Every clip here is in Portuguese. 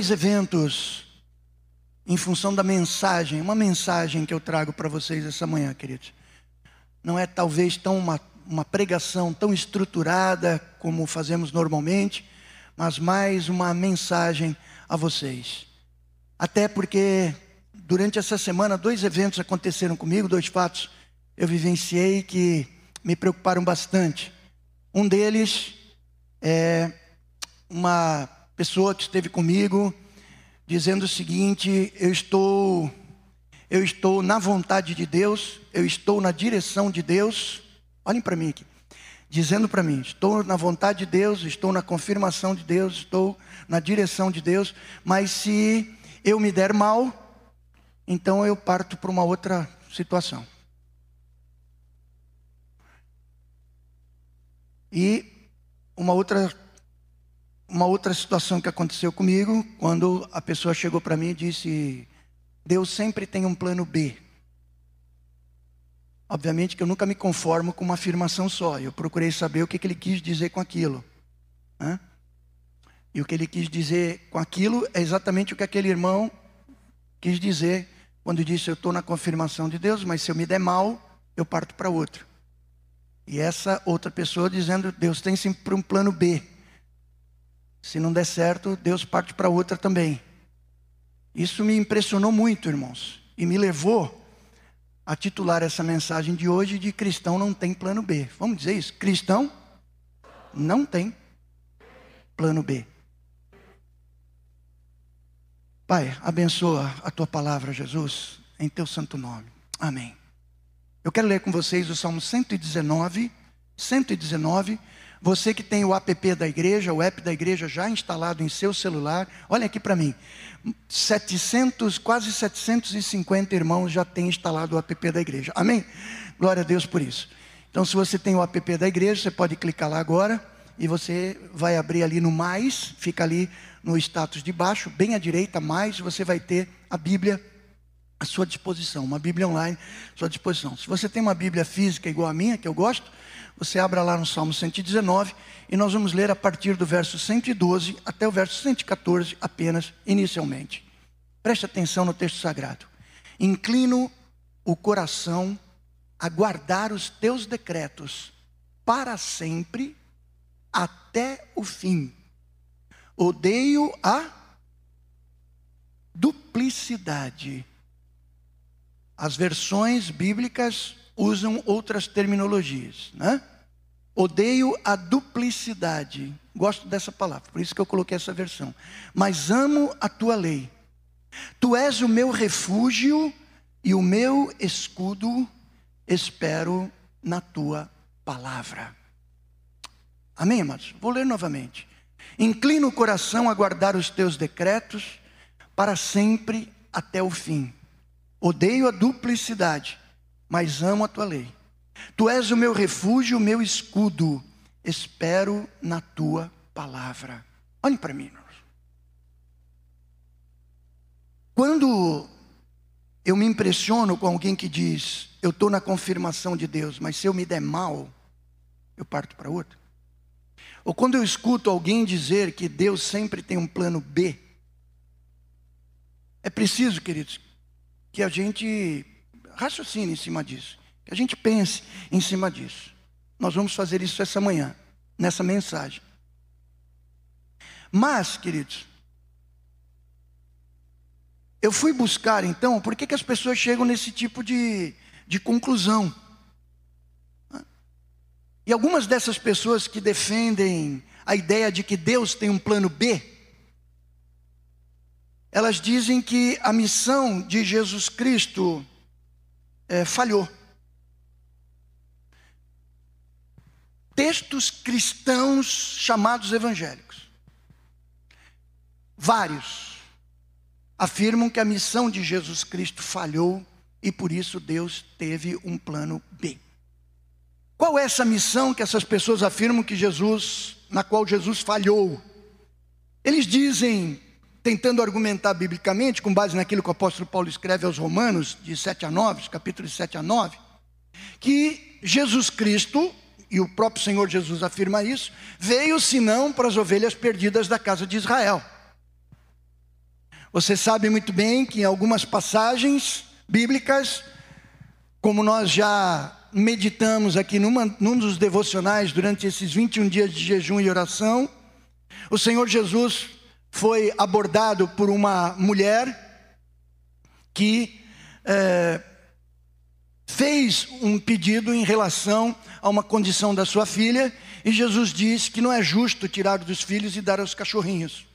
dois eventos em função da mensagem, uma mensagem que eu trago para vocês essa manhã, queridos. Não é talvez tão uma, uma pregação tão estruturada como fazemos normalmente, mas mais uma mensagem a vocês. Até porque durante essa semana dois eventos aconteceram comigo, dois fatos eu vivenciei que me preocuparam bastante. Um deles é uma pessoa que esteve comigo dizendo o seguinte: eu estou eu estou na vontade de Deus, eu estou na direção de Deus. Olhem para mim aqui. Dizendo para mim, estou na vontade de Deus, estou na confirmação de Deus, estou na direção de Deus, mas se eu me der mal, então eu parto para uma outra situação. E uma outra uma outra situação que aconteceu comigo, quando a pessoa chegou para mim e disse: Deus sempre tem um plano B. Obviamente que eu nunca me conformo com uma afirmação só. Eu procurei saber o que, que ele quis dizer com aquilo. Né? E o que ele quis dizer com aquilo é exatamente o que aquele irmão quis dizer quando disse: Eu estou na confirmação de Deus, mas se eu me der mal, eu parto para outro. E essa outra pessoa dizendo: Deus tem sempre um plano B. Se não der certo, Deus parte para outra também. Isso me impressionou muito, irmãos, e me levou a titular essa mensagem de hoje de cristão não tem plano B. Vamos dizer isso? Cristão não tem plano B. Pai, abençoa a tua palavra, Jesus, em teu santo nome. Amém. Eu quero ler com vocês o Salmo 119, 119 você que tem o app da igreja, o app da igreja já instalado em seu celular, olha aqui para mim. 700, quase 750 irmãos já têm instalado o app da igreja. Amém? Glória a Deus por isso. Então, se você tem o app da igreja, você pode clicar lá agora e você vai abrir ali no mais, fica ali no status de baixo, bem à direita, mais, você vai ter a Bíblia à sua disposição, uma Bíblia online à sua disposição. Se você tem uma Bíblia física igual a minha, que eu gosto, você abra lá no Salmo 119 e nós vamos ler a partir do verso 112 até o verso 114 apenas inicialmente. Preste atenção no texto sagrado. Inclino o coração a guardar os teus decretos para sempre até o fim. Odeio a duplicidade. As versões bíblicas usam outras terminologias, né? Odeio a duplicidade. Gosto dessa palavra, por isso que eu coloquei essa versão. Mas amo a tua lei. Tu és o meu refúgio e o meu escudo. Espero na tua palavra. Amém, amados? Vou ler novamente. Inclina o coração a guardar os teus decretos para sempre até o fim. Odeio a duplicidade mas amo a tua lei. Tu és o meu refúgio, o meu escudo. Espero na tua palavra. Olhem para mim. Quando eu me impressiono com alguém que diz, eu estou na confirmação de Deus, mas se eu me der mal, eu parto para outro. Ou quando eu escuto alguém dizer que Deus sempre tem um plano B, é preciso, queridos, que a gente raciocine em cima disso. Que a gente pense em cima disso. Nós vamos fazer isso essa manhã, nessa mensagem. Mas, queridos, eu fui buscar então, por que, que as pessoas chegam nesse tipo de, de conclusão? E algumas dessas pessoas que defendem a ideia de que Deus tem um plano B, elas dizem que a missão de Jesus Cristo é, falhou. Textos cristãos chamados evangélicos, vários, afirmam que a missão de Jesus Cristo falhou e por isso Deus teve um plano B. Qual é essa missão que essas pessoas afirmam que Jesus, na qual Jesus falhou? Eles dizem tentando argumentar biblicamente, com base naquilo que o apóstolo Paulo escreve aos Romanos, de 7 a 9, capítulos 7 a 9, que Jesus Cristo, e o próprio Senhor Jesus afirma isso, veio senão para as ovelhas perdidas da casa de Israel. Você sabe muito bem que em algumas passagens bíblicas, como nós já meditamos aqui numa, num dos devocionais durante esses 21 dias de jejum e oração, o Senhor Jesus foi abordado por uma mulher que é, fez um pedido em relação a uma condição da sua filha, e Jesus diz que não é justo tirar dos filhos e dar aos cachorrinhos.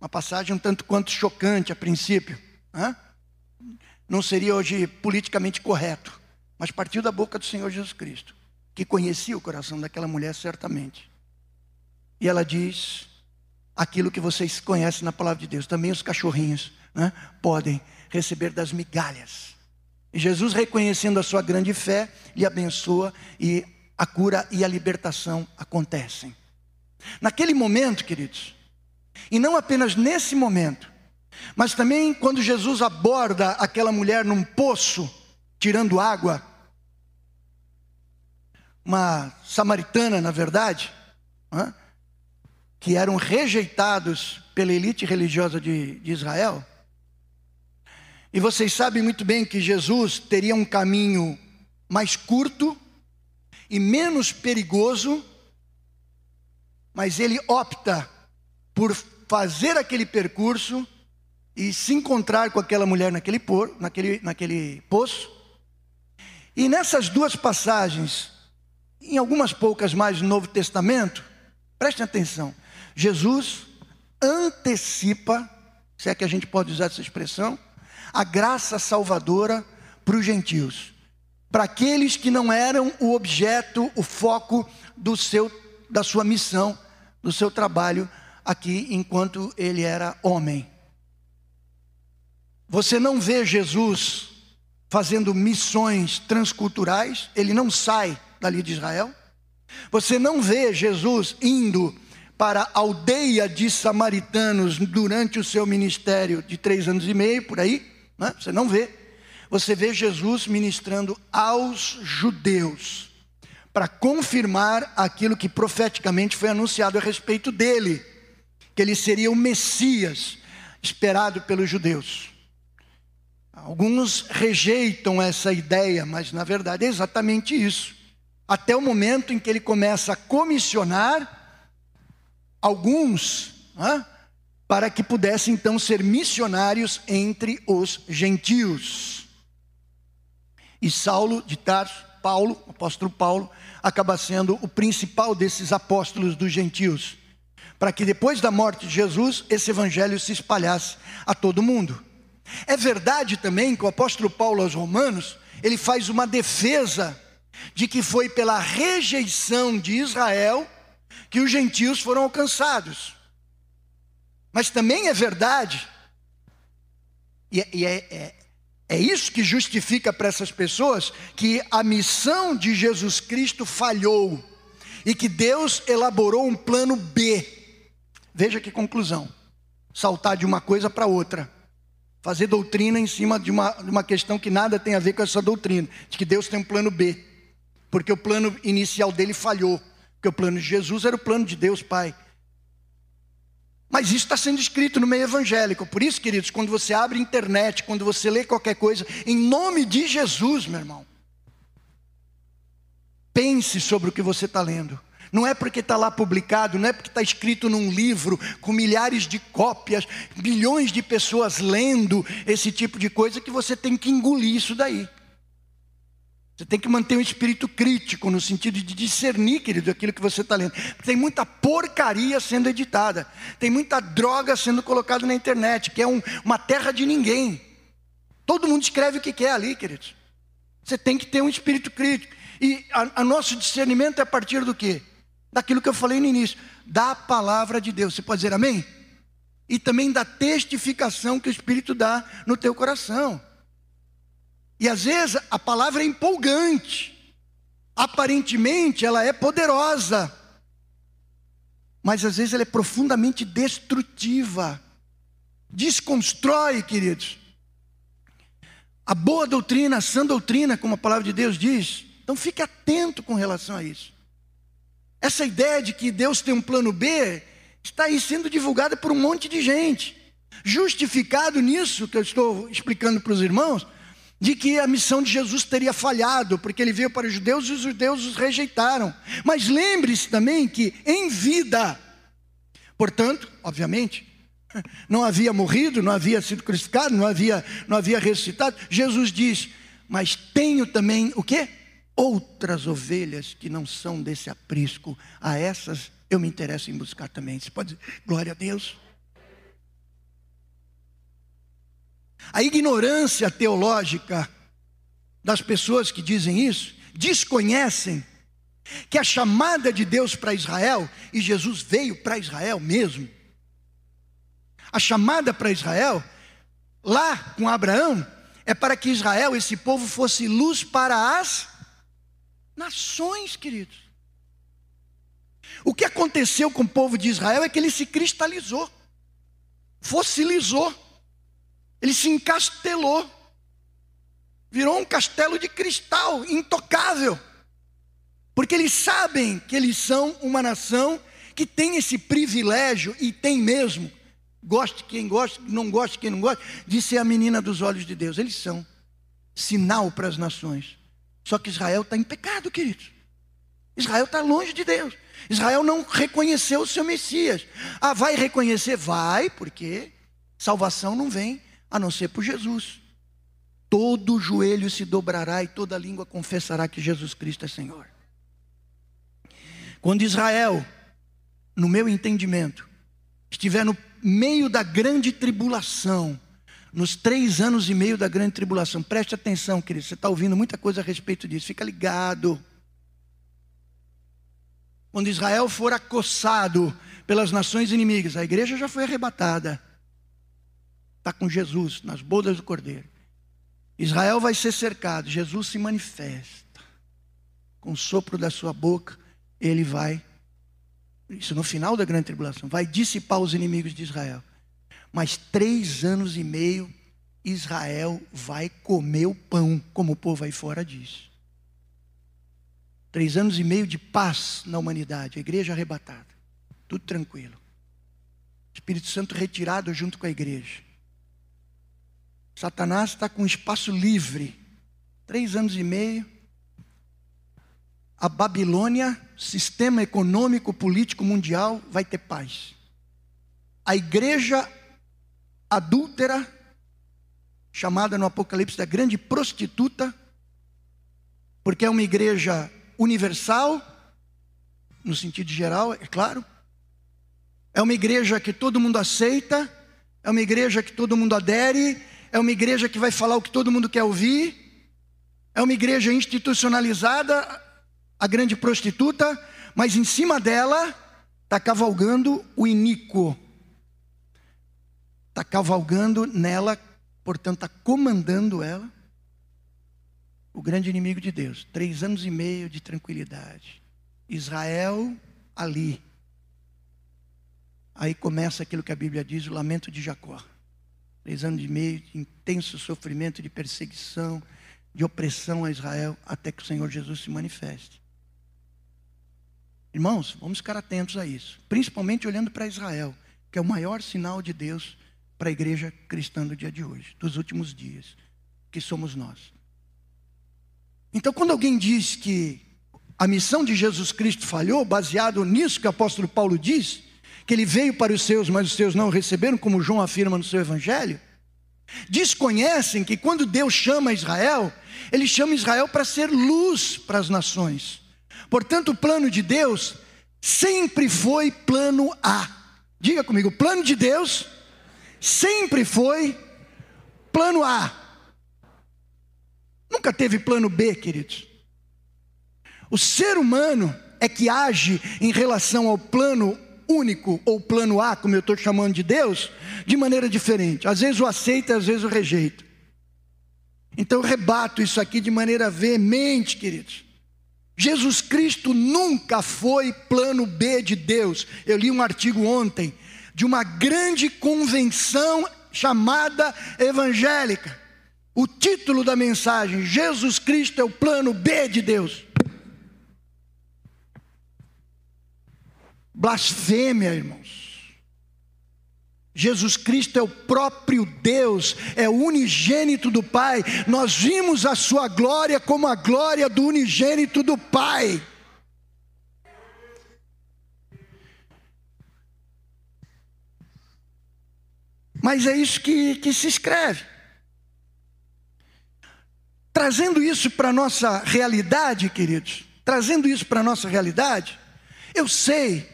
Uma passagem um tanto quanto chocante a princípio. Né? Não seria hoje politicamente correto, mas partiu da boca do Senhor Jesus Cristo, que conhecia o coração daquela mulher certamente. E ela diz aquilo que vocês conhecem na palavra de Deus: também os cachorrinhos né, podem receber das migalhas. E Jesus, reconhecendo a sua grande fé, lhe abençoa e a cura e a libertação acontecem. Naquele momento, queridos, e não apenas nesse momento, mas também quando Jesus aborda aquela mulher num poço, tirando água, uma samaritana, na verdade, que eram rejeitados pela elite religiosa de, de Israel. E vocês sabem muito bem que Jesus teria um caminho mais curto e menos perigoso, mas ele opta por fazer aquele percurso e se encontrar com aquela mulher naquele, por, naquele, naquele poço. E nessas duas passagens, em algumas poucas mais do Novo Testamento, prestem atenção, Jesus antecipa, se é que a gente pode usar essa expressão, a graça salvadora para os gentios, para aqueles que não eram o objeto, o foco do seu, da sua missão, do seu trabalho aqui enquanto ele era homem. Você não vê Jesus fazendo missões transculturais, ele não sai dali de Israel. Você não vê Jesus indo para a aldeia de samaritanos durante o seu ministério de três anos e meio, por aí. Né? Você não vê. Você vê Jesus ministrando aos judeus, para confirmar aquilo que profeticamente foi anunciado a respeito dele que ele seria o Messias esperado pelos judeus. Alguns rejeitam essa ideia, mas na verdade é exatamente isso. Até o momento em que ele começa a comissionar alguns para que pudessem então ser missionários entre os gentios. E Saulo de Tarso, Paulo, apóstolo Paulo, acaba sendo o principal desses apóstolos dos gentios para que depois da morte de Jesus, esse evangelho se espalhasse a todo mundo. É verdade também que o apóstolo Paulo aos Romanos, ele faz uma defesa de que foi pela rejeição de Israel que os gentios foram alcançados. Mas também é verdade, e, é, e é, é, é isso que justifica para essas pessoas que a missão de Jesus Cristo falhou e que Deus elaborou um plano B. Veja que conclusão: saltar de uma coisa para outra, fazer doutrina em cima de uma, de uma questão que nada tem a ver com essa doutrina, de que Deus tem um plano B, porque o plano inicial dele falhou, porque o plano de Jesus era o plano de Deus Pai. Mas isso está sendo escrito no meio evangélico. Por isso, queridos, quando você abre internet, quando você lê qualquer coisa, em nome de Jesus, meu irmão, pense sobre o que você está lendo. Não é porque está lá publicado, não é porque está escrito num livro com milhares de cópias, milhões de pessoas lendo esse tipo de coisa que você tem que engolir isso daí. Você tem que manter um espírito crítico, no sentido de discernir, querido, aquilo que você está lendo. Tem muita porcaria sendo editada, tem muita droga sendo colocada na internet, que é um, uma terra de ninguém. Todo mundo escreve o que quer ali, queridos. Você tem que ter um espírito crítico. E a nosso discernimento é a partir do quê? daquilo que eu falei no início, da palavra de Deus. Você pode dizer amém? E também da testificação que o Espírito dá no teu coração. E às vezes a palavra é empolgante, aparentemente ela é poderosa, mas às vezes ela é profundamente destrutiva, desconstrói, queridos. A boa doutrina, a sã doutrina, como a palavra de Deus diz. Então fique atento com relação a isso. Essa ideia de que Deus tem um plano B está aí sendo divulgada por um monte de gente. justificado nisso que eu estou explicando para os irmãos, de que a missão de Jesus teria falhado, porque ele veio para os judeus e os judeus os rejeitaram. Mas lembre-se também que em vida, portanto, obviamente, não havia morrido, não havia sido crucificado, não havia, não havia ressuscitado. Jesus diz: Mas tenho também o quê? Outras ovelhas que não são desse aprisco, a essas eu me interesso em buscar também. Você pode dizer, glória a Deus. A ignorância teológica das pessoas que dizem isso desconhecem que a chamada de Deus para Israel, e Jesus veio para Israel mesmo, a chamada para Israel, lá com Abraão, é para que Israel, esse povo, fosse luz para as nações, queridos. O que aconteceu com o povo de Israel é que ele se cristalizou, fossilizou. Ele se encastelou, virou um castelo de cristal, intocável, porque eles sabem que eles são uma nação que tem esse privilégio, e tem mesmo, goste quem gosta, não goste quem não gosta, de ser a menina dos olhos de Deus. Eles são sinal para as nações. Só que Israel está em pecado, queridos. Israel está longe de Deus. Israel não reconheceu o seu Messias. Ah, vai reconhecer? Vai, porque salvação não vem a não ser por Jesus. Todo joelho se dobrará e toda língua confessará que Jesus Cristo é Senhor. Quando Israel, no meu entendimento, estiver no meio da grande tribulação, nos três anos e meio da grande tribulação, preste atenção, querido, você está ouvindo muita coisa a respeito disso, fica ligado. Quando Israel for acossado pelas nações inimigas, a igreja já foi arrebatada está com Jesus nas bodas do Cordeiro. Israel vai ser cercado, Jesus se manifesta. Com o sopro da sua boca, ele vai, isso no final da grande tribulação, vai dissipar os inimigos de Israel. Mas três anos e meio, Israel vai comer o pão, como o povo aí fora diz. Três anos e meio de paz na humanidade, a igreja arrebatada, tudo tranquilo. Espírito Santo retirado junto com a igreja. Satanás está com espaço livre. Três anos e meio. A Babilônia, sistema econômico, político mundial, vai ter paz. A igreja adúltera, chamada no Apocalipse da grande prostituta, porque é uma igreja universal, no sentido geral, é claro. É uma igreja que todo mundo aceita, é uma igreja que todo mundo adere, é uma igreja que vai falar o que todo mundo quer ouvir, é uma igreja institucionalizada, a grande prostituta, mas em cima dela está cavalgando o iníquo, está cavalgando nela, portanto, está comandando ela, o grande inimigo de Deus. Três anos e meio de tranquilidade. Israel ali. Aí começa aquilo que a Bíblia diz, o lamento de Jacó. Três anos e meio de intenso sofrimento, de perseguição, de opressão a Israel, até que o Senhor Jesus se manifeste. Irmãos, vamos ficar atentos a isso, principalmente olhando para Israel, que é o maior sinal de Deus para a igreja cristã do dia de hoje, dos últimos dias, que somos nós. Então, quando alguém diz que a missão de Jesus Cristo falhou, baseado nisso que o apóstolo Paulo diz, que ele veio para os seus, mas os seus não o receberam, como João afirma no seu evangelho, desconhecem que quando Deus chama Israel, ele chama Israel para ser luz para as nações. Portanto, o plano de Deus sempre foi plano A. Diga comigo, o plano de Deus sempre foi plano A. Nunca teve plano B, queridos. O ser humano é que age em relação ao plano único ou plano A, como eu estou chamando de Deus, de maneira diferente. Às vezes o aceita, às vezes o rejeita. Então eu rebato isso aqui de maneira veemente, queridos. Jesus Cristo nunca foi plano B de Deus. Eu li um artigo ontem de uma grande convenção chamada evangélica. O título da mensagem: Jesus Cristo é o plano B de Deus. Blasfêmia, irmãos. Jesus Cristo é o próprio Deus, é o unigênito do Pai. Nós vimos a sua glória como a glória do unigênito do Pai. Mas é isso que, que se escreve. Trazendo isso para a nossa realidade, queridos, trazendo isso para a nossa realidade, eu sei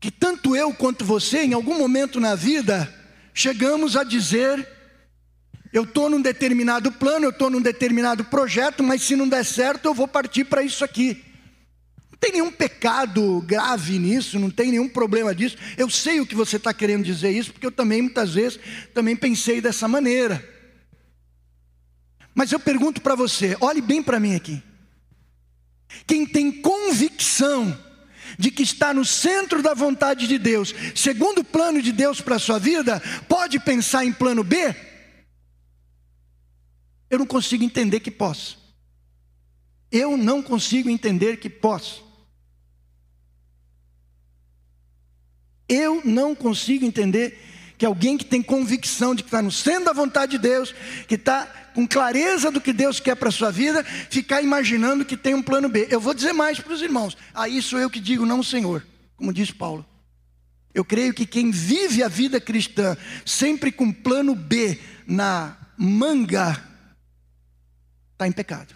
que tanto eu quanto você, em algum momento na vida, chegamos a dizer: eu estou num determinado plano, eu estou num determinado projeto, mas se não der certo, eu vou partir para isso aqui. Não tem nenhum pecado grave nisso, não tem nenhum problema disso. Eu sei o que você está querendo dizer isso, porque eu também muitas vezes também pensei dessa maneira. Mas eu pergunto para você, olhe bem para mim aqui. Quem tem convicção de que está no centro da vontade de Deus, segundo o plano de Deus para a sua vida, pode pensar em plano B? Eu não consigo entender que posso. Eu não consigo entender que posso. Eu não consigo entender que alguém que tem convicção de que está no centro da vontade de Deus, que está com clareza do que Deus quer para a sua vida, ficar imaginando que tem um plano B. Eu vou dizer mais para os irmãos. Aí sou eu que digo, não Senhor, como diz Paulo. Eu creio que quem vive a vida cristã sempre com plano B na manga, está em pecado.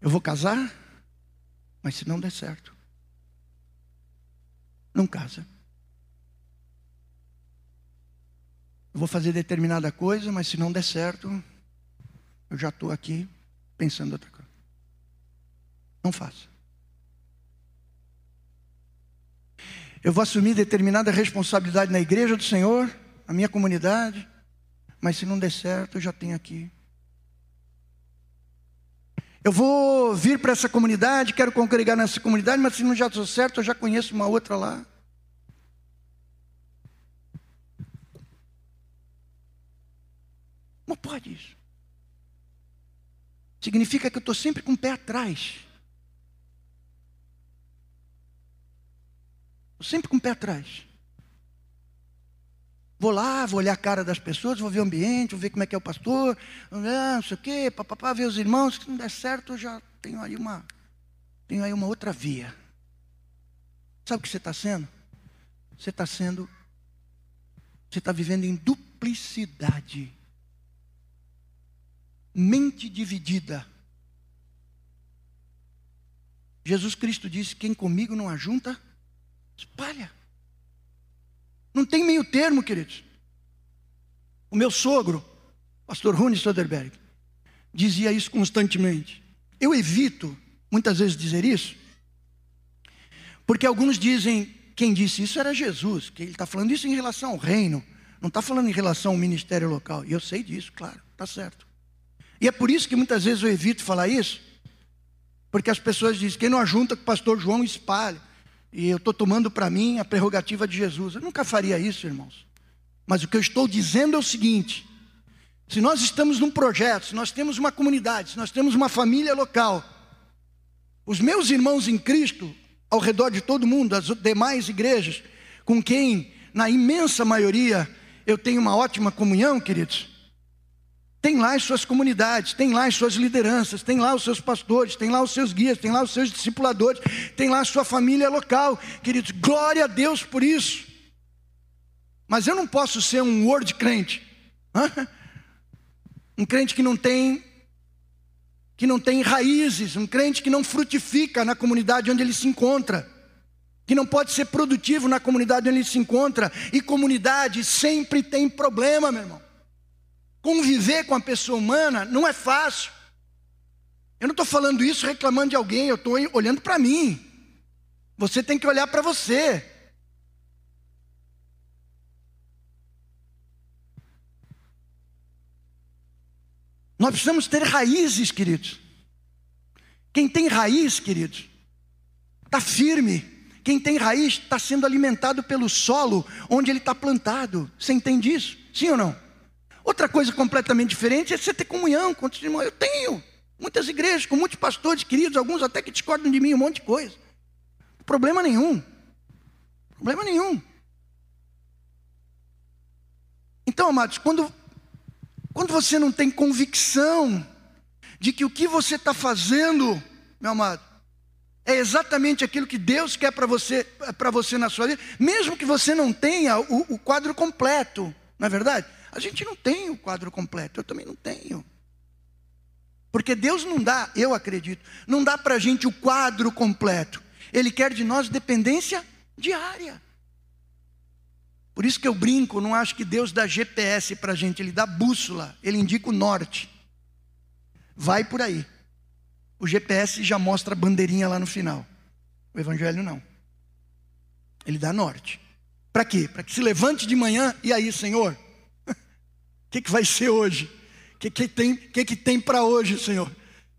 Eu vou casar? Mas se não der certo, não casa. Eu vou fazer determinada coisa, mas se não der certo, eu já estou aqui pensando outra coisa. Não faça. Eu vou assumir determinada responsabilidade na igreja do Senhor, na minha comunidade, mas se não der certo, eu já tenho aqui eu vou vir para essa comunidade, quero congregar nessa comunidade, mas se não já estou certo, eu já conheço uma outra lá. Como pode isso? Significa que eu estou sempre com o pé atrás. Estou sempre com o pé atrás. Vou lá, vou olhar a cara das pessoas, vou ver o ambiente, vou ver como é que é o pastor, não sei o quê, papapá, ver os irmãos, se não der certo, eu já tenho aí uma, tenho aí uma outra via. Sabe o que você está sendo? Você está sendo, você está vivendo em duplicidade. Mente dividida. Jesus Cristo disse: quem comigo não ajunta, espalha. Não tem meio termo, queridos. O meu sogro, pastor Rune Soderberg, dizia isso constantemente. Eu evito muitas vezes dizer isso, porque alguns dizem, quem disse isso era Jesus, que ele está falando isso em relação ao reino, não está falando em relação ao ministério local. E eu sei disso, claro, está certo. E é por isso que muitas vezes eu evito falar isso, porque as pessoas dizem, quem não ajunta com o pastor João espalha e eu estou tomando para mim a prerrogativa de Jesus. Eu nunca faria isso, irmãos. Mas o que eu estou dizendo é o seguinte: se nós estamos num projeto, se nós temos uma comunidade, se nós temos uma família local, os meus irmãos em Cristo, ao redor de todo mundo, as demais igrejas, com quem, na imensa maioria, eu tenho uma ótima comunhão, queridos, tem lá as suas comunidades, tem lá as suas lideranças, tem lá os seus pastores, tem lá os seus guias, tem lá os seus discipuladores, tem lá a sua família local. Queridos, glória a Deus por isso. Mas eu não posso ser um word crente. Um crente que não tem que não tem raízes, um crente que não frutifica na comunidade onde ele se encontra, que não pode ser produtivo na comunidade onde ele se encontra, e comunidade sempre tem problema, meu irmão. Conviver com a pessoa humana não é fácil. Eu não estou falando isso reclamando de alguém, eu estou olhando para mim. Você tem que olhar para você. Nós precisamos ter raízes, queridos. Quem tem raiz, queridos, está firme. Quem tem raiz está sendo alimentado pelo solo onde ele está plantado. Você entende isso? Sim ou não? Outra coisa completamente diferente é você ter comunhão com outros irmãos. Eu tenho. Muitas igrejas, com muitos pastores queridos, alguns até que discordam de mim, um monte de coisa. Problema nenhum. Problema nenhum. Então, amados, quando, quando você não tem convicção de que o que você está fazendo, meu amado, é exatamente aquilo que Deus quer para você, para você na sua vida, mesmo que você não tenha o, o quadro completo, não é verdade? A gente não tem o quadro completo, eu também não tenho. Porque Deus não dá, eu acredito, não dá para a gente o quadro completo. Ele quer de nós dependência diária. Por isso que eu brinco, não acho que Deus dá GPS para a gente, Ele dá bússola, Ele indica o norte. Vai por aí. O GPS já mostra a bandeirinha lá no final. O Evangelho não. Ele dá norte. Para quê? Para que se levante de manhã e aí, Senhor, o que, que vai ser hoje? O que, que tem, que que tem para hoje, Senhor?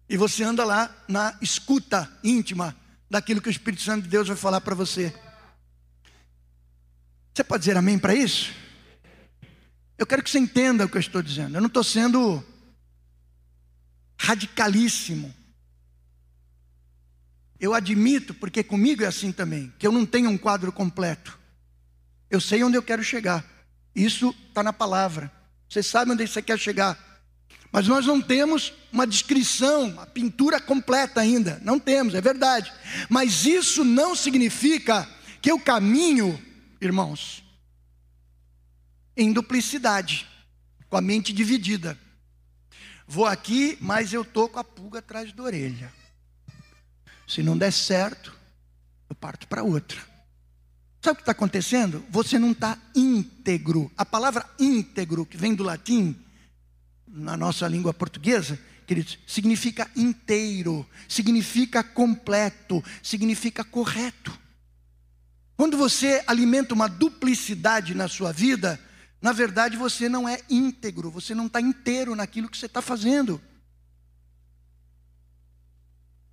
E você anda lá na escuta íntima daquilo que o Espírito Santo de Deus vai falar para você. Você pode dizer amém para isso? Eu quero que você entenda o que eu estou dizendo. Eu não estou sendo radicalíssimo. Eu admito, porque comigo é assim também, que eu não tenho um quadro completo. Eu sei onde eu quero chegar. Isso está na palavra. Você sabe onde você quer chegar. Mas nós não temos uma descrição, uma pintura completa ainda. Não temos, é verdade. Mas isso não significa que eu caminho, irmãos, em duplicidade, com a mente dividida. Vou aqui, mas eu estou com a pulga atrás da orelha. Se não der certo, eu parto para outra. Sabe o que está acontecendo? Você não está íntegro. A palavra íntegro, que vem do latim, na nossa língua portuguesa, queridos, significa inteiro, significa completo, significa correto. Quando você alimenta uma duplicidade na sua vida, na verdade você não é íntegro, você não está inteiro naquilo que você está fazendo.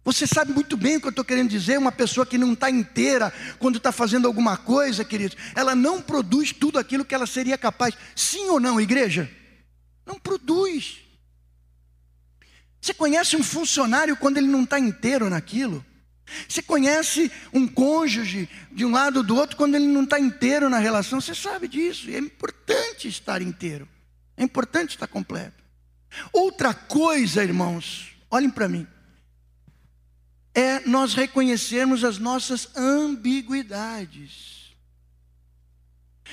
Você sabe muito bem o que eu estou querendo dizer. Uma pessoa que não está inteira quando está fazendo alguma coisa, queridos, ela não produz tudo aquilo que ela seria capaz. Sim ou não, igreja? Não produz. Você conhece um funcionário quando ele não está inteiro naquilo? Você conhece um cônjuge de um lado ou do outro quando ele não está inteiro na relação? Você sabe disso. é importante estar inteiro. É importante estar completo. Outra coisa, irmãos, olhem para mim é nós reconhecermos as nossas ambiguidades.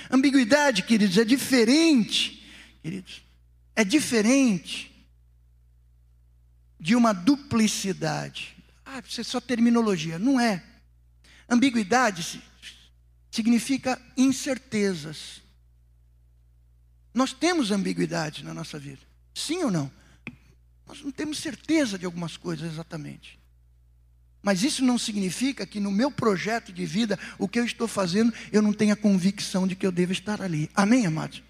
Ambiguidade, queridos, é diferente, queridos, é diferente de uma duplicidade. Ah, isso é só terminologia. Não é. Ambiguidade significa incertezas. Nós temos ambiguidade na nossa vida. Sim ou não? Nós não temos certeza de algumas coisas exatamente. Mas isso não significa que no meu projeto de vida, o que eu estou fazendo, eu não tenha convicção de que eu devo estar ali. Amém, amados?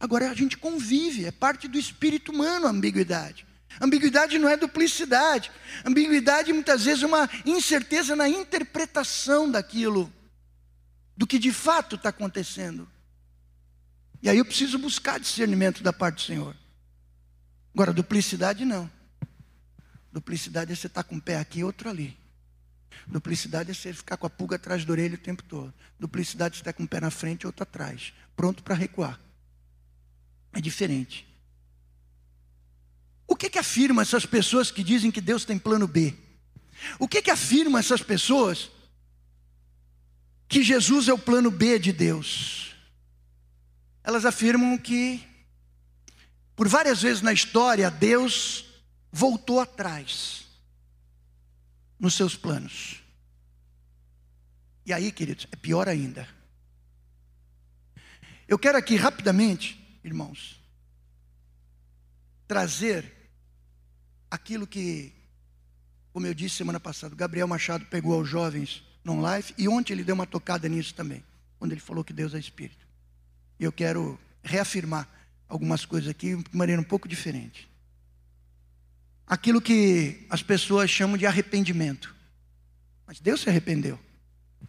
Agora a gente convive, é parte do espírito humano a ambiguidade. Ambiguidade não é duplicidade. Ambiguidade muitas vezes é uma incerteza na interpretação daquilo, do que de fato está acontecendo. E aí eu preciso buscar discernimento da parte do Senhor. Agora, duplicidade não. Duplicidade é você estar tá com um pé aqui e outro ali. Duplicidade é você ficar com a pulga atrás da orelha o tempo todo. Duplicidade é você estar com um pé na frente e outro atrás, pronto para recuar. É diferente. O que que afirma essas pessoas que dizem que Deus tem plano B? O que que afirma essas pessoas que Jesus é o plano B de Deus? Elas afirmam que por várias vezes na história Deus voltou atrás nos seus planos. E aí, queridos, é pior ainda. Eu quero aqui rapidamente, irmãos, trazer aquilo que, como eu disse semana passada, Gabriel Machado pegou aos jovens no live e ontem ele deu uma tocada nisso também, quando ele falou que Deus é Espírito. E eu quero reafirmar algumas coisas aqui de maneira um pouco diferente aquilo que as pessoas chamam de arrependimento. Mas Deus se arrependeu.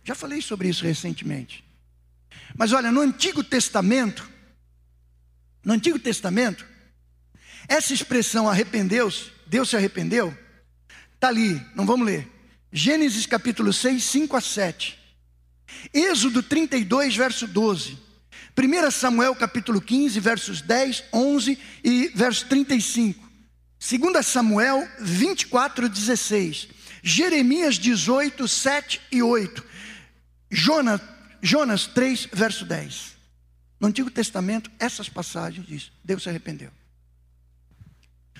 Já falei sobre isso recentemente. Mas olha, no Antigo Testamento, no Antigo Testamento, essa expressão arrependeu-se, Deus se arrependeu? Está ali, não vamos ler. Gênesis capítulo 6, 5 a 7. Êxodo 32, verso 12. 1 Samuel capítulo 15, versos 10, 11 e verso 35. 2 Samuel 24, 16. Jeremias 18, 7 e 8. Jonas, Jonas 3, verso 10. No Antigo Testamento, essas passagens diz: Deus se arrependeu.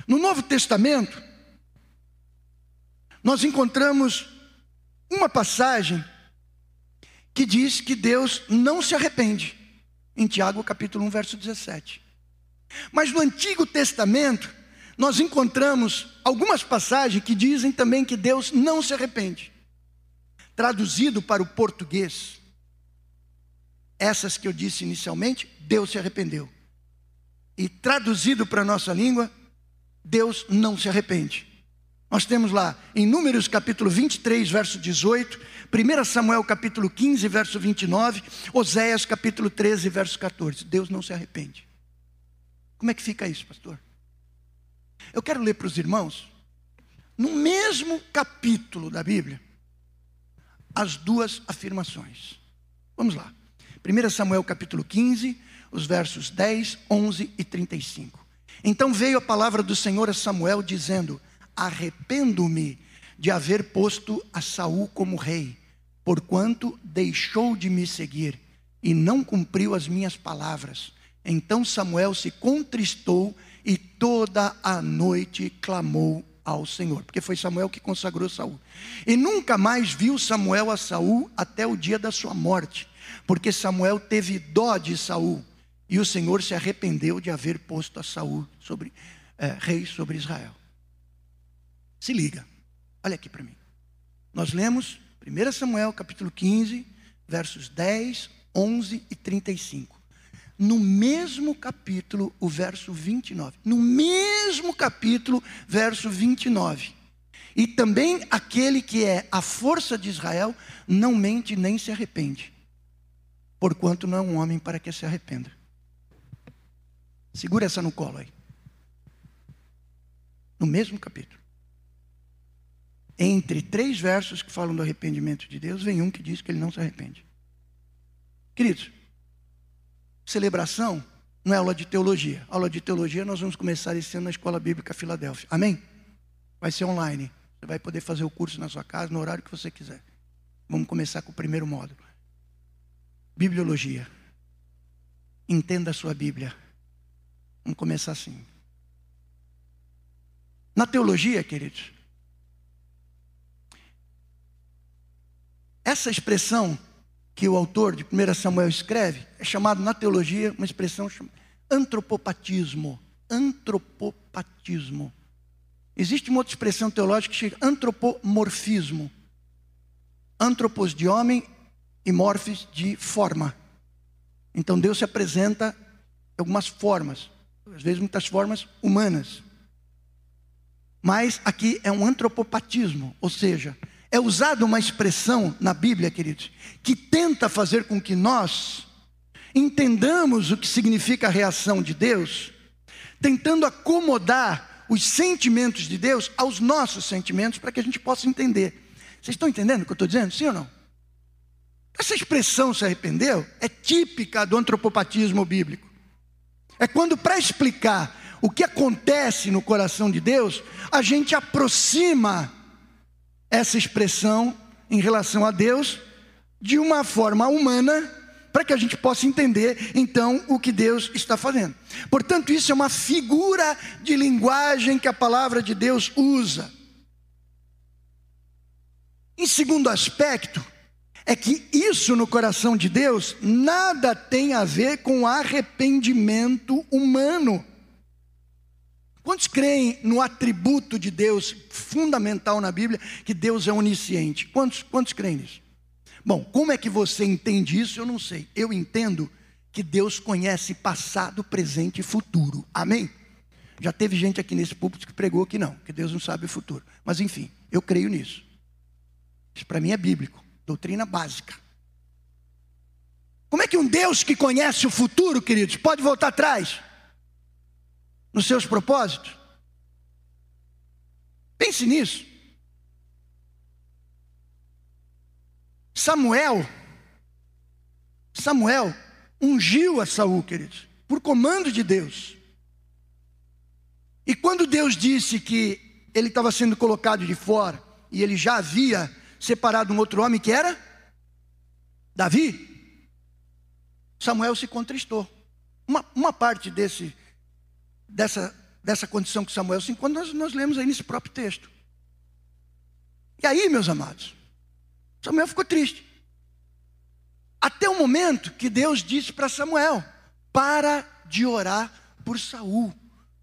No Novo Testamento, nós encontramos uma passagem que diz que Deus não se arrepende, em Tiago capítulo 1, verso 17. Mas no Antigo Testamento, nós encontramos algumas passagens que dizem também que Deus não se arrepende. Traduzido para o português, essas que eu disse inicialmente, Deus se arrependeu. E traduzido para a nossa língua, Deus não se arrepende. Nós temos lá em Números capítulo 23, verso 18, 1 Samuel capítulo 15, verso 29, Oséias capítulo 13, verso 14. Deus não se arrepende. Como é que fica isso, pastor? Eu quero ler para os irmãos, no mesmo capítulo da Bíblia, as duas afirmações. Vamos lá. 1 Samuel capítulo 15, os versos 10, 11 e 35. Então veio a palavra do Senhor a Samuel dizendo: Arrependo-me de haver posto a Saul como rei, porquanto deixou de me seguir e não cumpriu as minhas palavras. Então Samuel se contristou e toda a noite clamou ao Senhor, porque foi Samuel que consagrou Saul. E nunca mais viu Samuel a Saul até o dia da sua morte, porque Samuel teve dó de Saul e o Senhor se arrependeu de haver posto a Saul sobre é, rei sobre Israel. Se liga, olha aqui para mim. Nós lemos 1 Samuel capítulo 15, versos 10, 11 e 35 no mesmo capítulo, o verso 29. No mesmo capítulo, verso 29. E também aquele que é a força de Israel não mente nem se arrepende, porquanto não é um homem para que se arrependa. Segura essa no colo aí. No mesmo capítulo. Entre três versos que falam do arrependimento de Deus, vem um que diz que ele não se arrepende. Queridos, celebração não é aula de teologia. Aula de teologia nós vamos começar esse ano na Escola Bíblica Filadélfia. Amém? Vai ser online. Você vai poder fazer o curso na sua casa, no horário que você quiser. Vamos começar com o primeiro módulo. Bibliologia. Entenda a sua Bíblia. Vamos começar assim. Na teologia, queridos, essa expressão que o autor de 1 Samuel escreve, é chamado na teologia uma expressão chamada antropopatismo. Antropopatismo. Existe uma outra expressão teológica que chega antropomorfismo. Antropos de homem e morfis de forma. Então Deus se apresenta em algumas formas, às vezes muitas formas humanas. Mas aqui é um antropopatismo, ou seja, é usada uma expressão na Bíblia, queridos, que tenta fazer com que nós entendamos o que significa a reação de Deus, tentando acomodar os sentimentos de Deus aos nossos sentimentos para que a gente possa entender. Vocês estão entendendo o que eu estou dizendo? Sim ou não? Essa expressão se arrependeu é típica do antropopatismo bíblico. É quando, para explicar o que acontece no coração de Deus, a gente aproxima essa expressão em relação a Deus de uma forma humana, para que a gente possa entender então o que Deus está fazendo. Portanto, isso é uma figura de linguagem que a palavra de Deus usa. Em segundo aspecto, é que isso no coração de Deus nada tem a ver com arrependimento humano. Quantos creem no atributo de Deus fundamental na Bíblia, que Deus é onisciente? Quantos, quantos creem nisso? Bom, como é que você entende isso? Eu não sei. Eu entendo que Deus conhece passado, presente e futuro. Amém? Já teve gente aqui nesse púlpito que pregou que não, que Deus não sabe o futuro. Mas enfim, eu creio nisso. Isso para mim é bíblico, doutrina básica. Como é que um Deus que conhece o futuro, queridos, pode voltar atrás? Nos seus propósitos? Pense nisso. Samuel, Samuel ungiu a Saul, queridos, por comando de Deus. E quando Deus disse que ele estava sendo colocado de fora, e ele já havia separado um outro homem que era Davi, Samuel se contristou. Uma, uma parte desse, dessa, dessa condição que Samuel se encontra, nós, nós lemos aí nesse próprio texto. E aí, meus amados, Samuel ficou triste. Até o momento que Deus disse para Samuel: para de orar por Saul,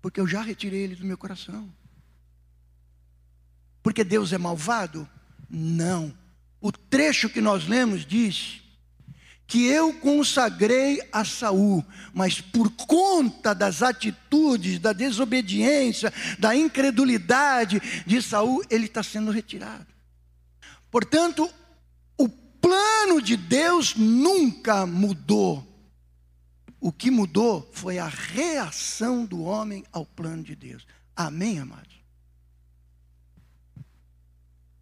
porque eu já retirei ele do meu coração. Porque Deus é malvado? Não. O trecho que nós lemos diz que eu consagrei a Saul, mas por conta das atitudes, da desobediência, da incredulidade de Saul, ele está sendo retirado. Portanto, o plano de Deus nunca mudou. O que mudou foi a reação do homem ao plano de Deus. Amém, amados?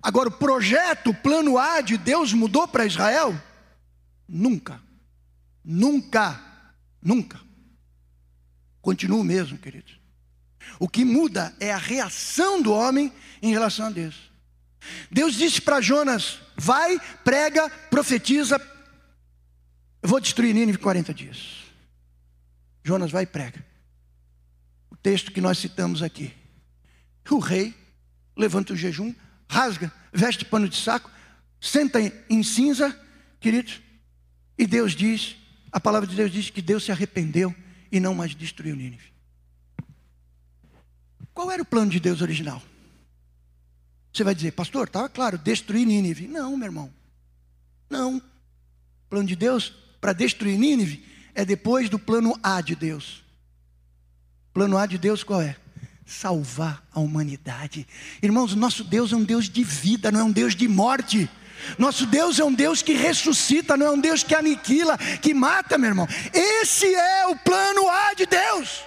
Agora, o projeto, o plano A de Deus mudou para Israel? Nunca. Nunca. Nunca. Continua o mesmo, queridos. O que muda é a reação do homem em relação a Deus. Deus disse para Jonas: vai, prega, profetiza. Eu vou destruir Nínive em 40 dias. Jonas vai e prega. O texto que nós citamos aqui. O rei levanta o jejum, rasga, veste pano de saco, senta em cinza, queridos, e Deus diz, a palavra de Deus diz que Deus se arrependeu e não mais destruiu Nínive. Qual era o plano de Deus original? Você vai dizer, pastor, estava claro, destruir Nínive. Não, meu irmão. Não. O plano de Deus para destruir Nínive é depois do plano A de Deus. O plano A de Deus qual é? Salvar a humanidade. Irmãos, nosso Deus é um Deus de vida, não é um Deus de morte. Nosso Deus é um Deus que ressuscita, não é um Deus que aniquila, que mata, meu irmão. Esse é o plano A de Deus.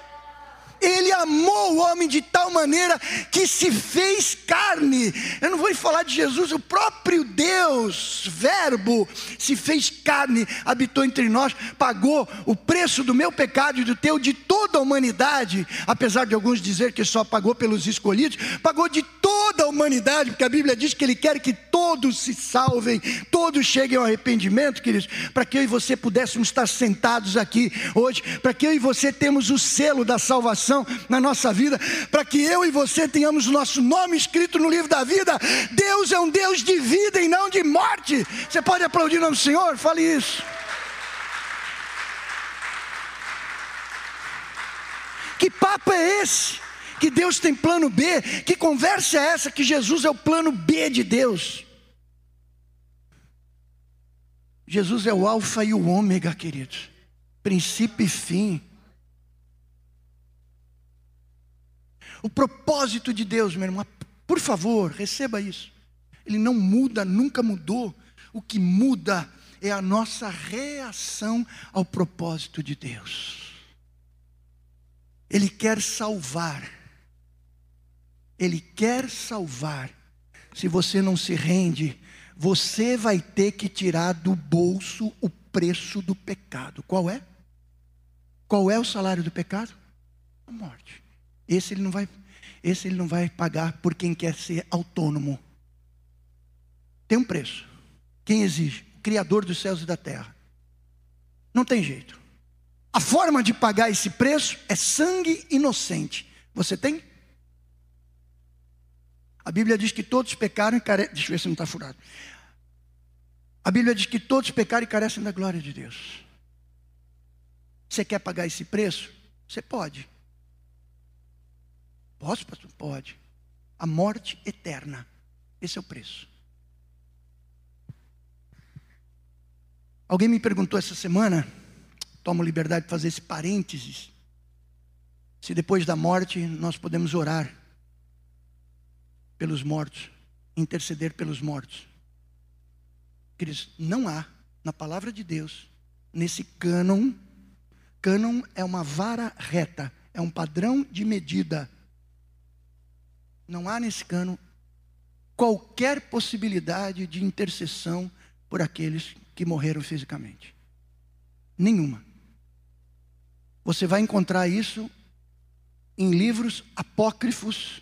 Ele amou o homem de tal maneira que se fez carne. Eu não vou falar de Jesus, o próprio Deus, Verbo, se fez carne, habitou entre nós, pagou o preço do meu pecado e do teu, de toda a humanidade. Apesar de alguns dizer que só pagou pelos escolhidos, pagou de toda a humanidade, porque a Bíblia diz que Ele quer que todos se salvem, todos cheguem ao arrependimento, queridos, para que eu e você pudéssemos estar sentados aqui hoje, para que eu e você temos o selo da salvação na nossa vida, para que eu e você tenhamos o nosso nome escrito no livro da vida. Deus é um Deus de vida e não de morte. Você pode aplaudir o nome do Senhor? Fale isso. Que papo é esse? Que Deus tem plano B? Que conversa é essa que Jesus é o plano B de Deus? Jesus é o Alfa e o Ômega, queridos, princípio e fim. O propósito de Deus, meu irmão, por favor, receba isso. Ele não muda, nunca mudou. O que muda é a nossa reação ao propósito de Deus. Ele quer salvar. Ele quer salvar. Se você não se rende, você vai ter que tirar do bolso o preço do pecado. Qual é? Qual é o salário do pecado? A morte. Esse ele não vai, esse ele não vai pagar por quem quer ser autônomo. Tem um preço. Quem exige? O Criador dos céus e da terra. Não tem jeito. A forma de pagar esse preço é sangue inocente. Você tem? A Bíblia diz que todos pecaram e carecem. Deixa eu ver se não está furado. A Bíblia diz que todos pecaram e carecem da glória de Deus. Você quer pagar esse preço? Você pode. Posso, pastor? Pode. A morte eterna. Esse é o preço. Alguém me perguntou essa semana, tomo liberdade de fazer esse parênteses, se depois da morte nós podemos orar pelos mortos, interceder pelos mortos. Queridos, não há na palavra de Deus, nesse cânon, cânon é uma vara reta, é um padrão de medida Não há nesse cano qualquer possibilidade de intercessão por aqueles que morreram fisicamente. Nenhuma. Você vai encontrar isso em livros apócrifos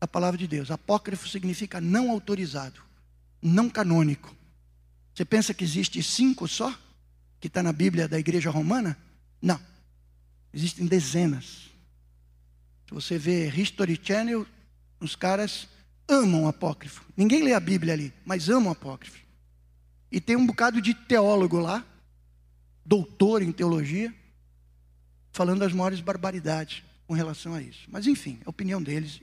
da palavra de Deus. Apócrifo significa não autorizado, não canônico. Você pensa que existe cinco só? Que está na Bíblia da igreja romana? Não. Existem dezenas. Se você vê History Channel, os caras amam o apócrifo. Ninguém lê a Bíblia ali, mas amam o apócrifo. E tem um bocado de teólogo lá, doutor em teologia, falando as maiores barbaridades com relação a isso. Mas enfim, a opinião deles,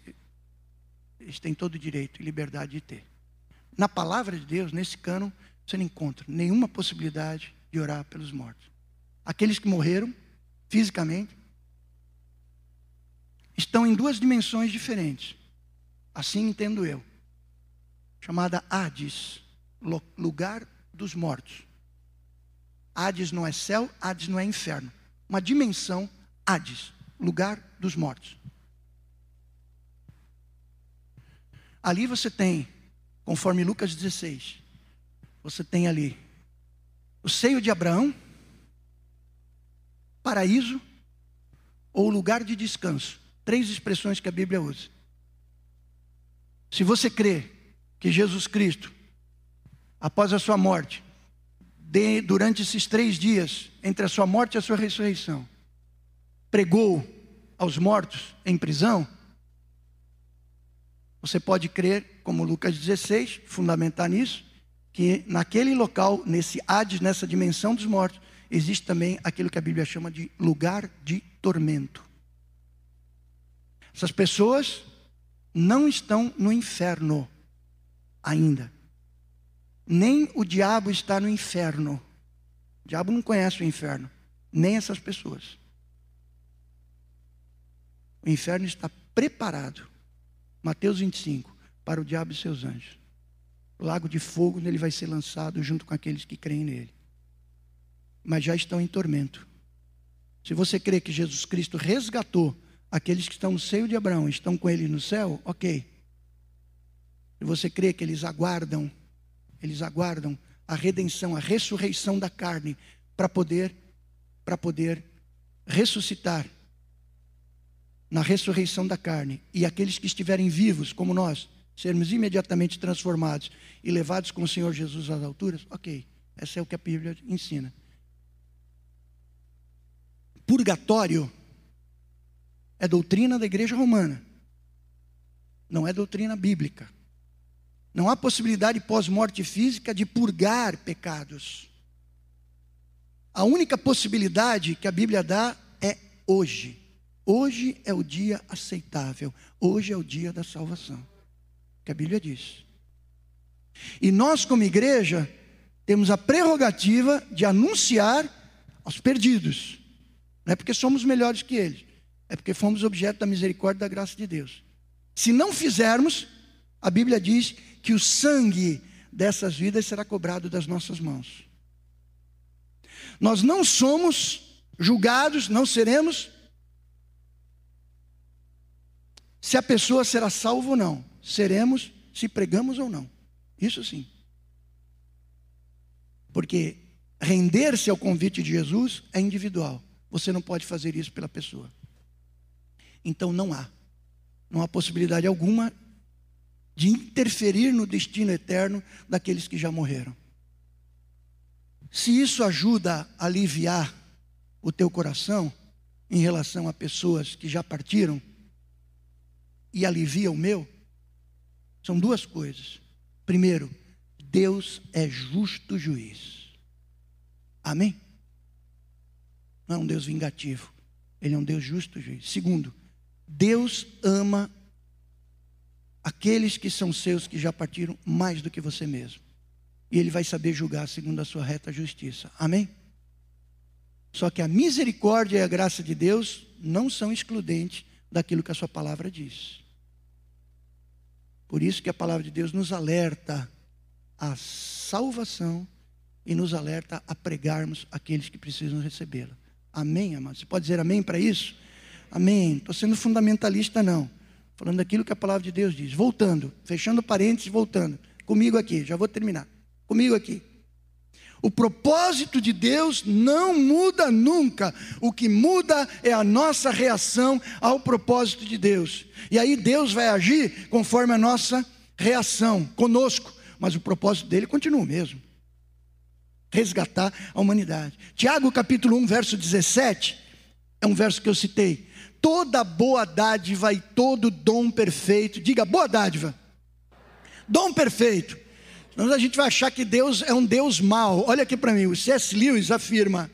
eles têm todo o direito e liberdade de ter. Na palavra de Deus, nesse cano, você não encontra nenhuma possibilidade de orar pelos mortos. Aqueles que morreram fisicamente estão em duas dimensões diferentes. Assim entendo eu. Chamada Hades, lugar dos mortos. Hades não é céu, Hades não é inferno. Uma dimensão Hades, lugar dos mortos. Ali você tem, conforme Lucas 16, você tem ali o seio de Abraão, paraíso ou lugar de descanso. Três expressões que a Bíblia usa. Se você crê que Jesus Cristo, após a sua morte, de, durante esses três dias, entre a sua morte e a sua ressurreição, pregou aos mortos em prisão, você pode crer, como Lucas 16, fundamentar nisso, que naquele local, nesse Hades, nessa dimensão dos mortos, existe também aquilo que a Bíblia chama de lugar de tormento. Essas pessoas não estão no inferno ainda. Nem o diabo está no inferno. O diabo não conhece o inferno, nem essas pessoas. O inferno está preparado, Mateus 25, para o diabo e seus anjos. Lago de fogo, ele vai ser lançado junto com aqueles que creem nele. Mas já estão em tormento. Se você crê que Jesus Cristo resgatou Aqueles que estão no seio de Abraão estão com ele no céu, ok. Se você crê que eles aguardam, eles aguardam a redenção, a ressurreição da carne para poder para poder ressuscitar na ressurreição da carne e aqueles que estiverem vivos como nós, sermos imediatamente transformados e levados com o Senhor Jesus às alturas, ok, essa é o que a Bíblia ensina. Purgatório é doutrina da igreja romana. Não é doutrina bíblica. Não há possibilidade pós-morte física de purgar pecados. A única possibilidade que a Bíblia dá é hoje. Hoje é o dia aceitável. Hoje é o dia da salvação. Que a Bíblia diz. E nós, como igreja, temos a prerrogativa de anunciar aos perdidos. Não é porque somos melhores que eles, é porque fomos objeto da misericórdia e da graça de Deus. Se não fizermos, a Bíblia diz que o sangue dessas vidas será cobrado das nossas mãos. Nós não somos julgados, não seremos se a pessoa será salva ou não. Seremos se pregamos ou não. Isso sim. Porque render-se ao convite de Jesus é individual. Você não pode fazer isso pela pessoa. Então não há. Não há possibilidade alguma de interferir no destino eterno daqueles que já morreram. Se isso ajuda a aliviar o teu coração em relação a pessoas que já partiram e alivia o meu, são duas coisas. Primeiro, Deus é justo juiz. Amém? Não é um Deus vingativo. Ele é um Deus justo juiz. Segundo, Deus ama aqueles que são seus que já partiram mais do que você mesmo. E Ele vai saber julgar segundo a sua reta justiça. Amém? Só que a misericórdia e a graça de Deus não são excludentes daquilo que a sua palavra diz. Por isso que a palavra de Deus nos alerta à salvação e nos alerta a pregarmos aqueles que precisam recebê-la. Amém, amados? Você pode dizer amém para isso? Amém. Estou sendo fundamentalista, não. Falando daquilo que a palavra de Deus diz. Voltando, fechando parênteses, voltando. Comigo aqui, já vou terminar. Comigo aqui. O propósito de Deus não muda nunca. O que muda é a nossa reação ao propósito de Deus. E aí Deus vai agir conforme a nossa reação conosco, mas o propósito dele continua o mesmo. Resgatar a humanidade. Tiago capítulo 1, verso 17, é um verso que eu citei. Toda boa dádiva e todo dom perfeito, diga boa dádiva, dom perfeito Senão a gente vai achar que Deus é um Deus mau. Olha aqui para mim, o C.S. Lewis afirma,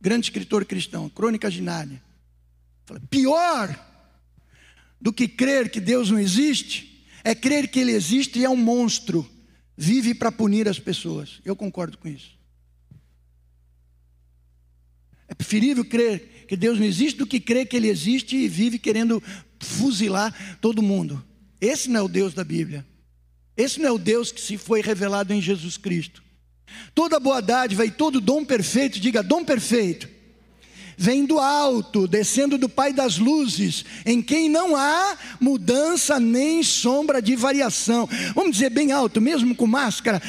grande escritor cristão, Crônicas de Nárnia. Pior do que crer que Deus não existe, é crer que Ele existe e é um monstro, vive para punir as pessoas. Eu concordo com isso. É preferível crer que Deus não existe do que crer que Ele existe e vive querendo fuzilar todo mundo. Esse não é o Deus da Bíblia. Esse não é o Deus que se foi revelado em Jesus Cristo. Toda boa dádiva e todo dom perfeito, diga dom perfeito, vem do alto, descendo do Pai das luzes, em quem não há mudança nem sombra de variação. Vamos dizer bem alto, mesmo com máscara,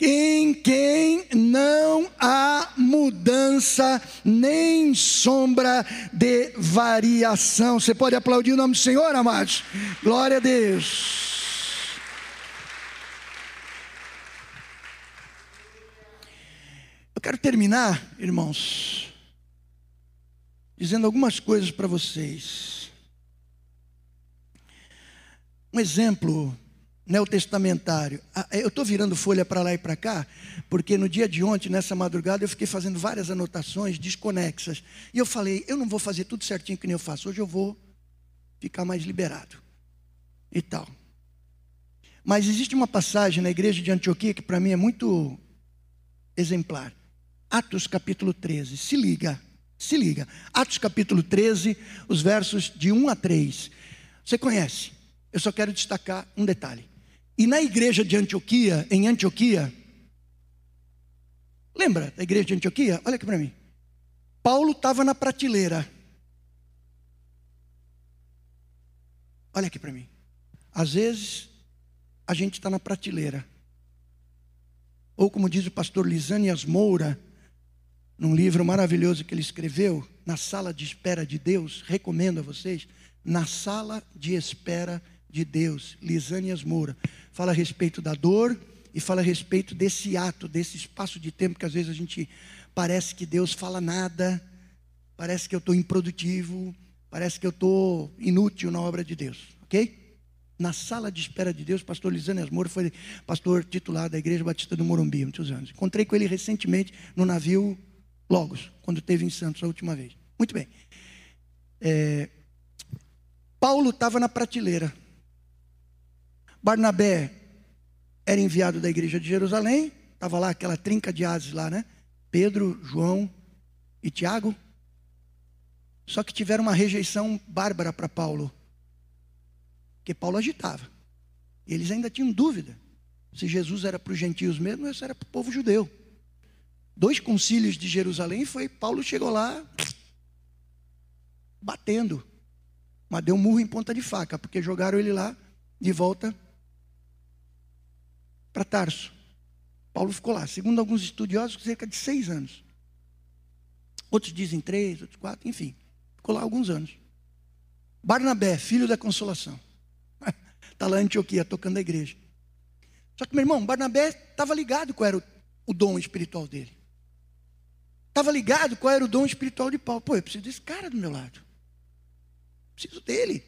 em quem não há mudança nem sombra de variação. Você pode aplaudir o nome do Senhor, amados? Glória a Deus. quero terminar, irmãos, dizendo algumas coisas para vocês. Um exemplo neotestamentário. Ah, eu estou virando folha para lá e para cá, porque no dia de ontem, nessa madrugada, eu fiquei fazendo várias anotações desconexas. E eu falei, eu não vou fazer tudo certinho que nem eu faço, hoje eu vou ficar mais liberado. E tal. Mas existe uma passagem na igreja de Antioquia que para mim é muito exemplar. Atos capítulo 13. Se liga, se liga. Atos capítulo 13, os versos de 1 a 3. Você conhece? Eu só quero destacar um detalhe. E na igreja de Antioquia, em Antioquia, lembra da igreja de Antioquia? Olha aqui para mim. Paulo estava na prateleira. Olha aqui para mim. Às vezes, a gente está na prateleira. Ou como diz o pastor Lisânias Moura, num livro maravilhoso que ele escreveu, Na Sala de Espera de Deus, recomendo a vocês, Na Sala de Espera de Deus, Lisânias Moura. Fala a respeito da dor e fala a respeito desse ato, desse espaço de tempo que às vezes a gente parece que Deus fala nada, parece que eu estou improdutivo, parece que eu estou inútil na obra de Deus, ok? Na sala de espera de Deus, pastor Lisânias Moura foi pastor titular da Igreja Batista do Morumbi, muitos anos. Encontrei com ele recentemente no navio Logos, quando esteve em Santos a última vez. Muito bem. É, Paulo estava na prateleira. Barnabé era enviado da igreja de Jerusalém. Estava lá aquela trinca de ases lá, né? Pedro, João e Tiago. Só que tiveram uma rejeição bárbara para Paulo. Porque Paulo agitava. Eles ainda tinham dúvida se Jesus era para os gentios mesmo ou se era para o povo judeu dois concílios de Jerusalém foi Paulo chegou lá batendo, mas deu um murro em ponta de faca, porque jogaram ele lá de volta para Tarso. Paulo ficou lá, segundo alguns estudiosos, cerca de seis anos. Outros dizem três, outros quatro, enfim. Ficou lá alguns anos. Barnabé, filho da consolação. Está lá em Antioquia, tocando a igreja. Só que, meu irmão, Barnabé estava ligado qual era o, o dom espiritual dele. Estava ligado qual era o dom espiritual de Paulo. Pô, eu preciso desse cara do meu lado. Preciso dele.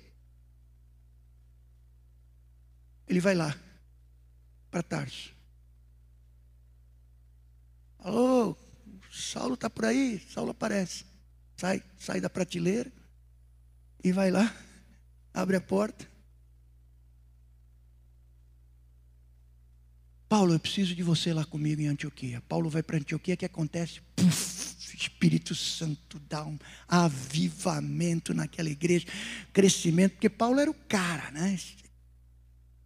Ele vai lá, para Tarso. Alô, Saulo está por aí? Saulo aparece. Sai, sai da prateleira e vai lá, abre a porta. Paulo, eu preciso de você lá comigo em Antioquia. Paulo vai para Antioquia, o que acontece? Puf, Espírito Santo dá um avivamento naquela igreja, crescimento, porque Paulo era o cara, né?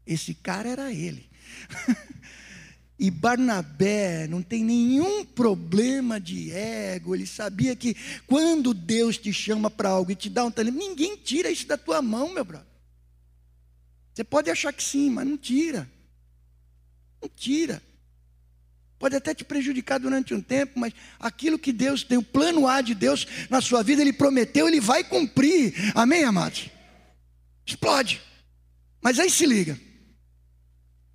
Esse cara era ele. E Barnabé não tem nenhum problema de ego, ele sabia que quando Deus te chama para algo e te dá um talento, ninguém tira isso da tua mão, meu brother. Você pode achar que sim, mas não tira. Não tira. Pode até te prejudicar durante um tempo, mas aquilo que Deus tem, o plano A de Deus na sua vida, Ele prometeu, Ele vai cumprir. Amém, amados? Explode. Mas aí se liga.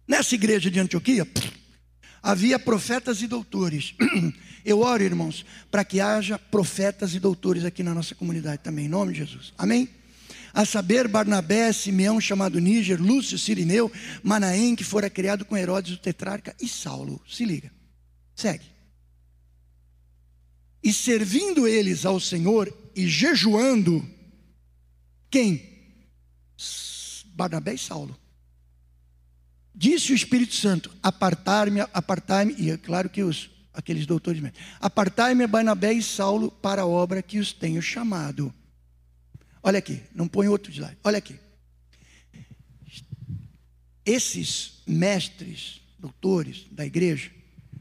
Nessa igreja de Antioquia, havia profetas e doutores. Eu oro, irmãos, para que haja profetas e doutores aqui na nossa comunidade também, em nome de Jesus. Amém? A saber, Barnabé, Simeão, chamado Níger, Lúcio, Sirineu, Manaém, que fora criado com Herodes, o tetrarca, e Saulo. Se liga. Segue. E servindo eles ao Senhor e jejuando, quem? Barnabé e Saulo. Disse o Espírito Santo: apartar-me, apartar-me, e é claro que os, aqueles doutores, apartar-me Barnabé e Saulo para a obra que os tenho chamado. Olha aqui, não põe outro slide, olha aqui. Esses mestres, doutores da igreja,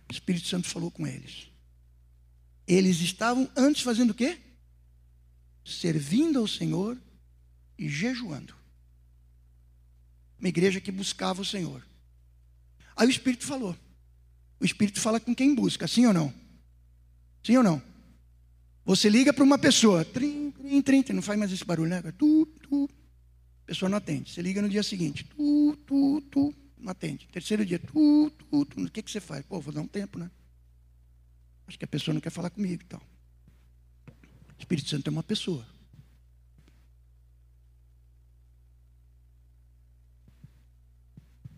o Espírito Santo falou com eles. Eles estavam antes fazendo o quê? Servindo ao Senhor e jejuando. Uma igreja que buscava o Senhor. Aí o Espírito falou. O Espírito fala com quem busca, sim ou não? Sim ou não? Você liga para uma pessoa, trim, trim, trim, não faz mais esse barulho, né? Tu, tu. A pessoa não atende. Você liga no dia seguinte, tu, tu, tu, não atende. Terceiro dia, tu, tu, tu. O que, que você faz? Pô, vou dar um tempo, né? Acho que a pessoa não quer falar comigo e tal. O Espírito Santo é uma pessoa.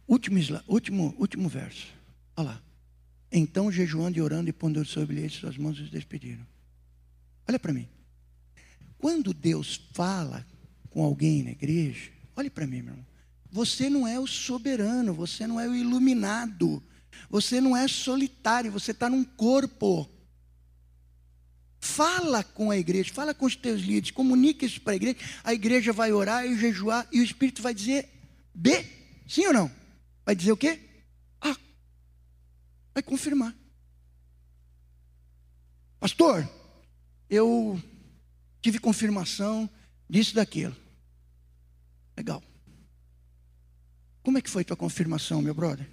Último, último, último verso. Olha lá. Então, jejuando e orando e pondo sobre eles suas mãos, os despediram. Olha para mim. Quando Deus fala com alguém na igreja, olhe para mim, meu irmão. Você não é o soberano, você não é o iluminado, você não é solitário, você está num corpo. Fala com a igreja, fala com os teus líderes, comunica isso para a igreja. A igreja vai orar e jejuar e o Espírito vai dizer B, sim ou não? Vai dizer o quê? Ah. Vai confirmar. Pastor, eu tive confirmação disso daquilo. Legal. Como é que foi tua confirmação, meu brother?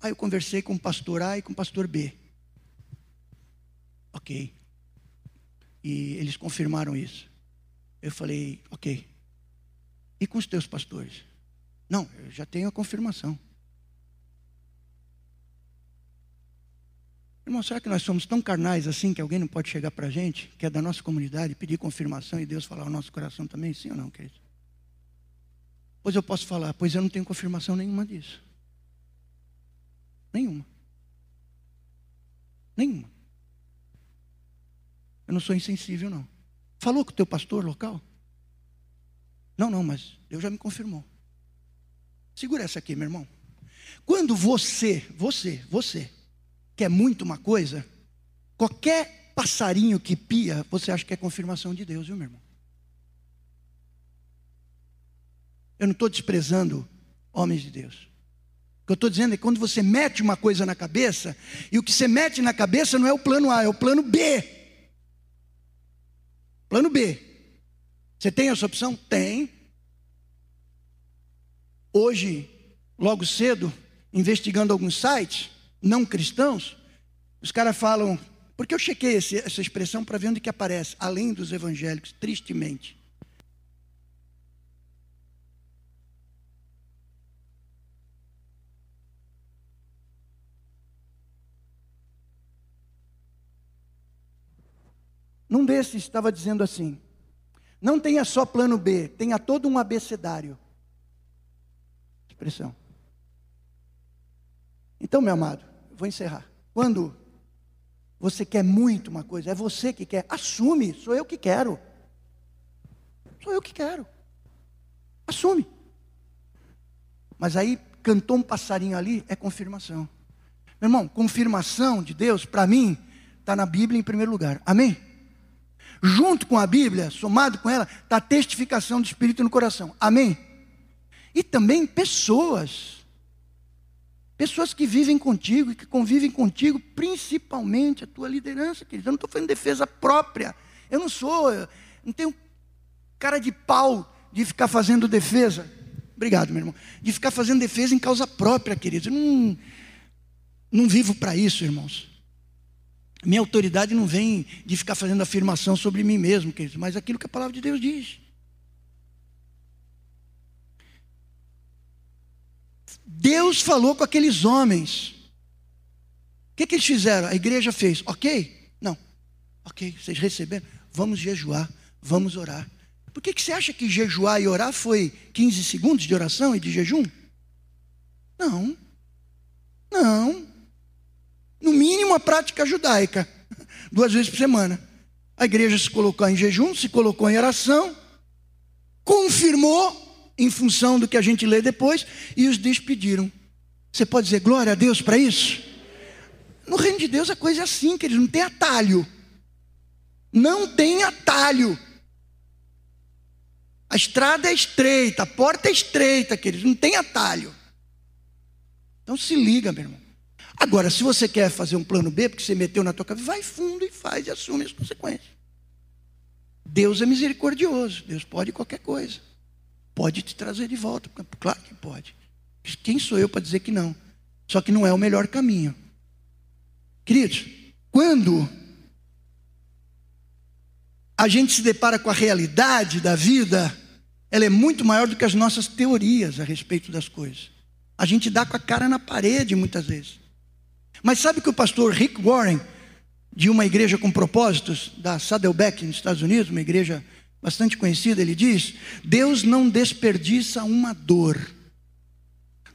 Aí eu conversei com o pastor A e com o pastor B. Ok. E eles confirmaram isso. Eu falei, ok. E com os teus pastores? Não, eu já tenho a confirmação. Irmão, será que nós somos tão carnais assim que alguém não pode chegar para a gente, que é da nossa comunidade, pedir confirmação e Deus falar o nosso coração também? Sim ou não, querido? Pois eu posso falar, pois eu não tenho confirmação nenhuma disso. Nenhuma. Nenhuma. Eu não sou insensível, não. Falou com o teu pastor local? Não, não, mas Deus já me confirmou. Segura essa aqui, meu irmão. Quando você, você, você, quer muito uma coisa, qualquer passarinho que pia, você acha que é confirmação de Deus, viu, meu irmão? Eu não estou desprezando homens de Deus. O que eu estou dizendo é que quando você mete uma coisa na cabeça, e o que você mete na cabeça não é o plano A, é o plano B. Plano B. Você tem essa opção? Tem. Hoje, logo cedo, investigando alguns sites não cristãos, os caras falam, porque eu chequei esse, essa expressão para ver onde que aparece, além dos evangélicos, tristemente. Num desses estava dizendo assim: não tenha só plano B, tenha todo um abecedário. Expressão. Então, meu amado, vou encerrar. Quando você quer muito uma coisa, é você que quer, assume, sou eu que quero. Sou eu que quero. Assume. Mas aí cantou um passarinho ali, é confirmação. Meu irmão, confirmação de Deus, para mim, está na Bíblia em primeiro lugar. Amém? junto com a Bíblia, somado com ela, está a testificação do Espírito no coração. Amém? E também pessoas. Pessoas que vivem contigo e que convivem contigo, principalmente a tua liderança, querido. Eu não estou fazendo defesa própria. Eu não sou, eu não tenho cara de pau de ficar fazendo defesa. Obrigado, meu irmão. De ficar fazendo defesa em causa própria, querido. Eu não, não vivo para isso, irmãos. Minha autoridade não vem de ficar fazendo afirmação sobre mim mesmo, querido, mas aquilo que a palavra de Deus diz. Deus falou com aqueles homens. O que, que eles fizeram? A igreja fez, ok? Não. Ok, vocês receberam? Vamos jejuar, vamos orar. Por que, que você acha que jejuar e orar foi 15 segundos de oração e de jejum? Não. Não. No mínimo a prática judaica, duas vezes por semana. A igreja se colocou em jejum, se colocou em oração, confirmou em função do que a gente lê depois e os despediram. Você pode dizer glória a Deus para isso? No reino de Deus a coisa é assim, que eles não tem atalho. Não tem atalho. A estrada é estreita, a porta é estreita, queridos, não tem atalho. Então se liga, meu irmão. Agora, se você quer fazer um plano B, porque você meteu na tua cabeça, vai fundo e faz e assume as consequências. Deus é misericordioso, Deus pode qualquer coisa. Pode te trazer de volta, claro que pode. Quem sou eu para dizer que não? Só que não é o melhor caminho. Queridos, quando a gente se depara com a realidade da vida, ela é muito maior do que as nossas teorias a respeito das coisas. A gente dá com a cara na parede muitas vezes. Mas sabe que o pastor Rick Warren, de uma igreja com propósitos, da Saddleback, nos Estados Unidos, uma igreja bastante conhecida, ele diz: Deus não desperdiça uma dor.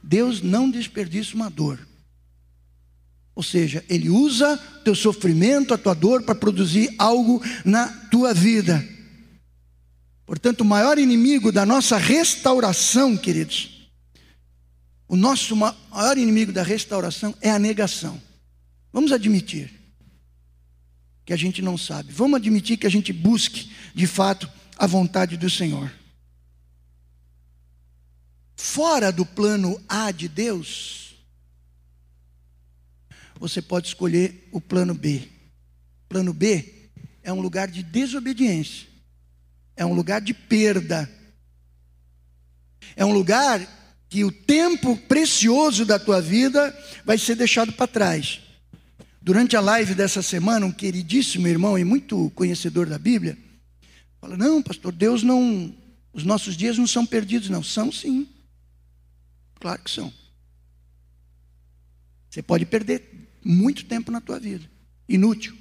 Deus não desperdiça uma dor. Ou seja, Ele usa teu sofrimento, a tua dor, para produzir algo na tua vida. Portanto, o maior inimigo da nossa restauração, queridos, o nosso maior inimigo da restauração é a negação. Vamos admitir que a gente não sabe. Vamos admitir que a gente busque, de fato, a vontade do Senhor. Fora do plano A de Deus, você pode escolher o plano B. Plano B é um lugar de desobediência é um lugar de perda. É um lugar que o tempo precioso da tua vida vai ser deixado para trás. Durante a live dessa semana, um queridíssimo irmão e muito conhecedor da Bíblia, fala: Não, pastor, Deus não. Os nossos dias não são perdidos, não. São sim. Claro que são. Você pode perder muito tempo na tua vida. Inútil.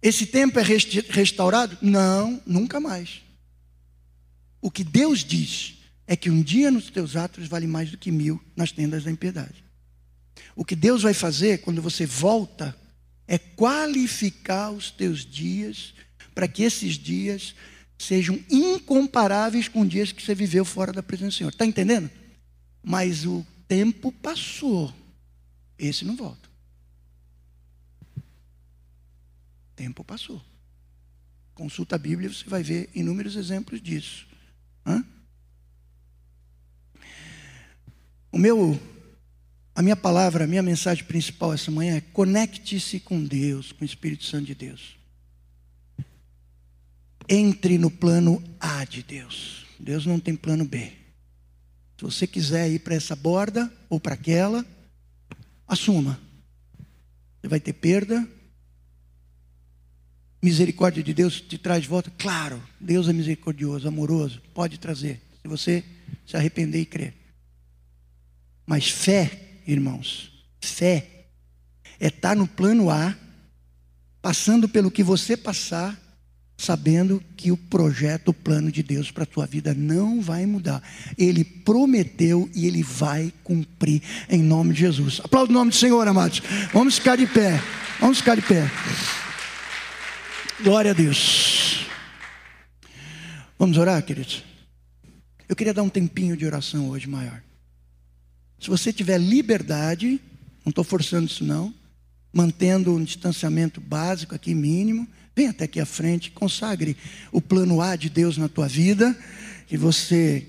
Esse tempo é restaurado? Não, nunca mais. O que Deus diz é que um dia nos teus atos vale mais do que mil nas tendas da impiedade. O que Deus vai fazer quando você volta é qualificar os teus dias para que esses dias sejam incomparáveis com dias que você viveu fora da presença do Senhor. Está entendendo? Mas o tempo passou, esse não volta. tempo passou. Consulta a Bíblia você vai ver inúmeros exemplos disso. Hã? O meu, a minha palavra, a minha mensagem principal essa manhã é conecte-se com Deus, com o Espírito Santo de Deus. Entre no plano A de Deus. Deus não tem plano B. Se você quiser ir para essa borda ou para aquela, assuma. Você vai ter perda, misericórdia de Deus te traz de volta? Claro, Deus é misericordioso, amoroso, pode trazer, se você se arrepender e crer. Mas fé, irmãos, fé é estar no plano A, passando pelo que você passar, sabendo que o projeto, o plano de Deus para a tua vida não vai mudar. Ele prometeu e ele vai cumprir em nome de Jesus. Aplauda o nome do Senhor, amados. Vamos ficar de pé. Vamos ficar de pé. Glória a Deus. Vamos orar, queridos? Eu queria dar um tempinho de oração hoje maior. Se você tiver liberdade, não estou forçando isso não, mantendo um distanciamento básico aqui mínimo, vem até aqui à frente, consagre o plano A de Deus na tua vida, que você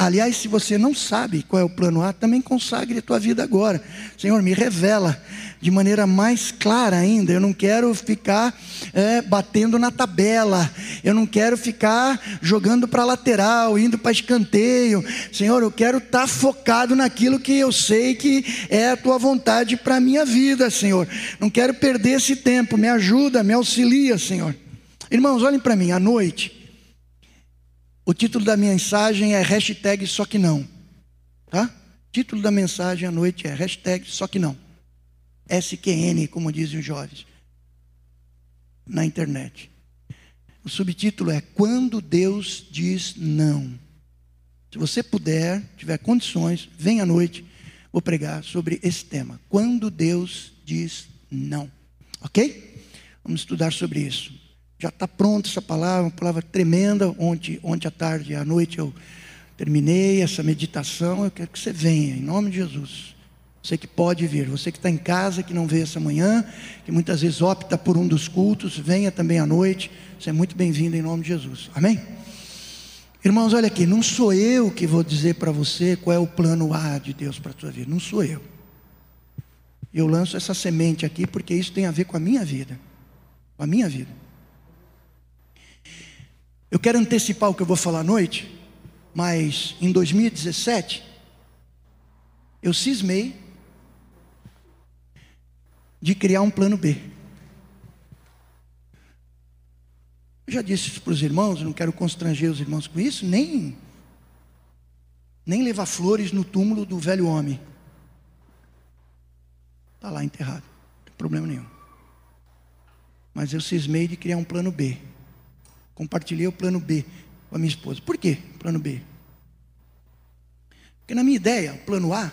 Aliás, se você não sabe qual é o plano A, também consagre a tua vida agora. Senhor, me revela de maneira mais clara ainda. Eu não quero ficar é, batendo na tabela. Eu não quero ficar jogando para lateral, indo para escanteio. Senhor, eu quero estar tá focado naquilo que eu sei que é a tua vontade para a minha vida, Senhor. Não quero perder esse tempo. Me ajuda, me auxilia, Senhor. Irmãos, olhem para mim, à noite. O título da mensagem é hashtag só que não. Tá? Título da mensagem à noite é hashtag só que não. SQN, como dizem os jovens. Na internet. O subtítulo é Quando Deus diz não. Se você puder, tiver condições, vem à noite, vou pregar sobre esse tema. Quando Deus diz não. Ok? Vamos estudar sobre isso já está pronta essa palavra, uma palavra tremenda. Ontem, ontem à tarde à noite eu terminei essa meditação. Eu quero que você venha, em nome de Jesus. Você que pode vir, você que está em casa, que não veio essa manhã, que muitas vezes opta por um dos cultos, venha também à noite. Você é muito bem-vindo em nome de Jesus. Amém? Irmãos, olha aqui, não sou eu que vou dizer para você qual é o plano A de Deus para a tua vida. Não sou eu. Eu lanço essa semente aqui porque isso tem a ver com a minha vida. Com a minha vida. Eu quero antecipar o que eu vou falar à noite, mas em 2017, eu cismei de criar um plano B. Eu já disse isso para os irmãos, não quero constranger os irmãos com isso, nem, nem levar flores no túmulo do velho homem. Está lá enterrado, não tem problema nenhum. Mas eu cismei de criar um plano B. Compartilhei o plano B com a minha esposa. Por quê? Plano B. Porque na minha ideia, o plano A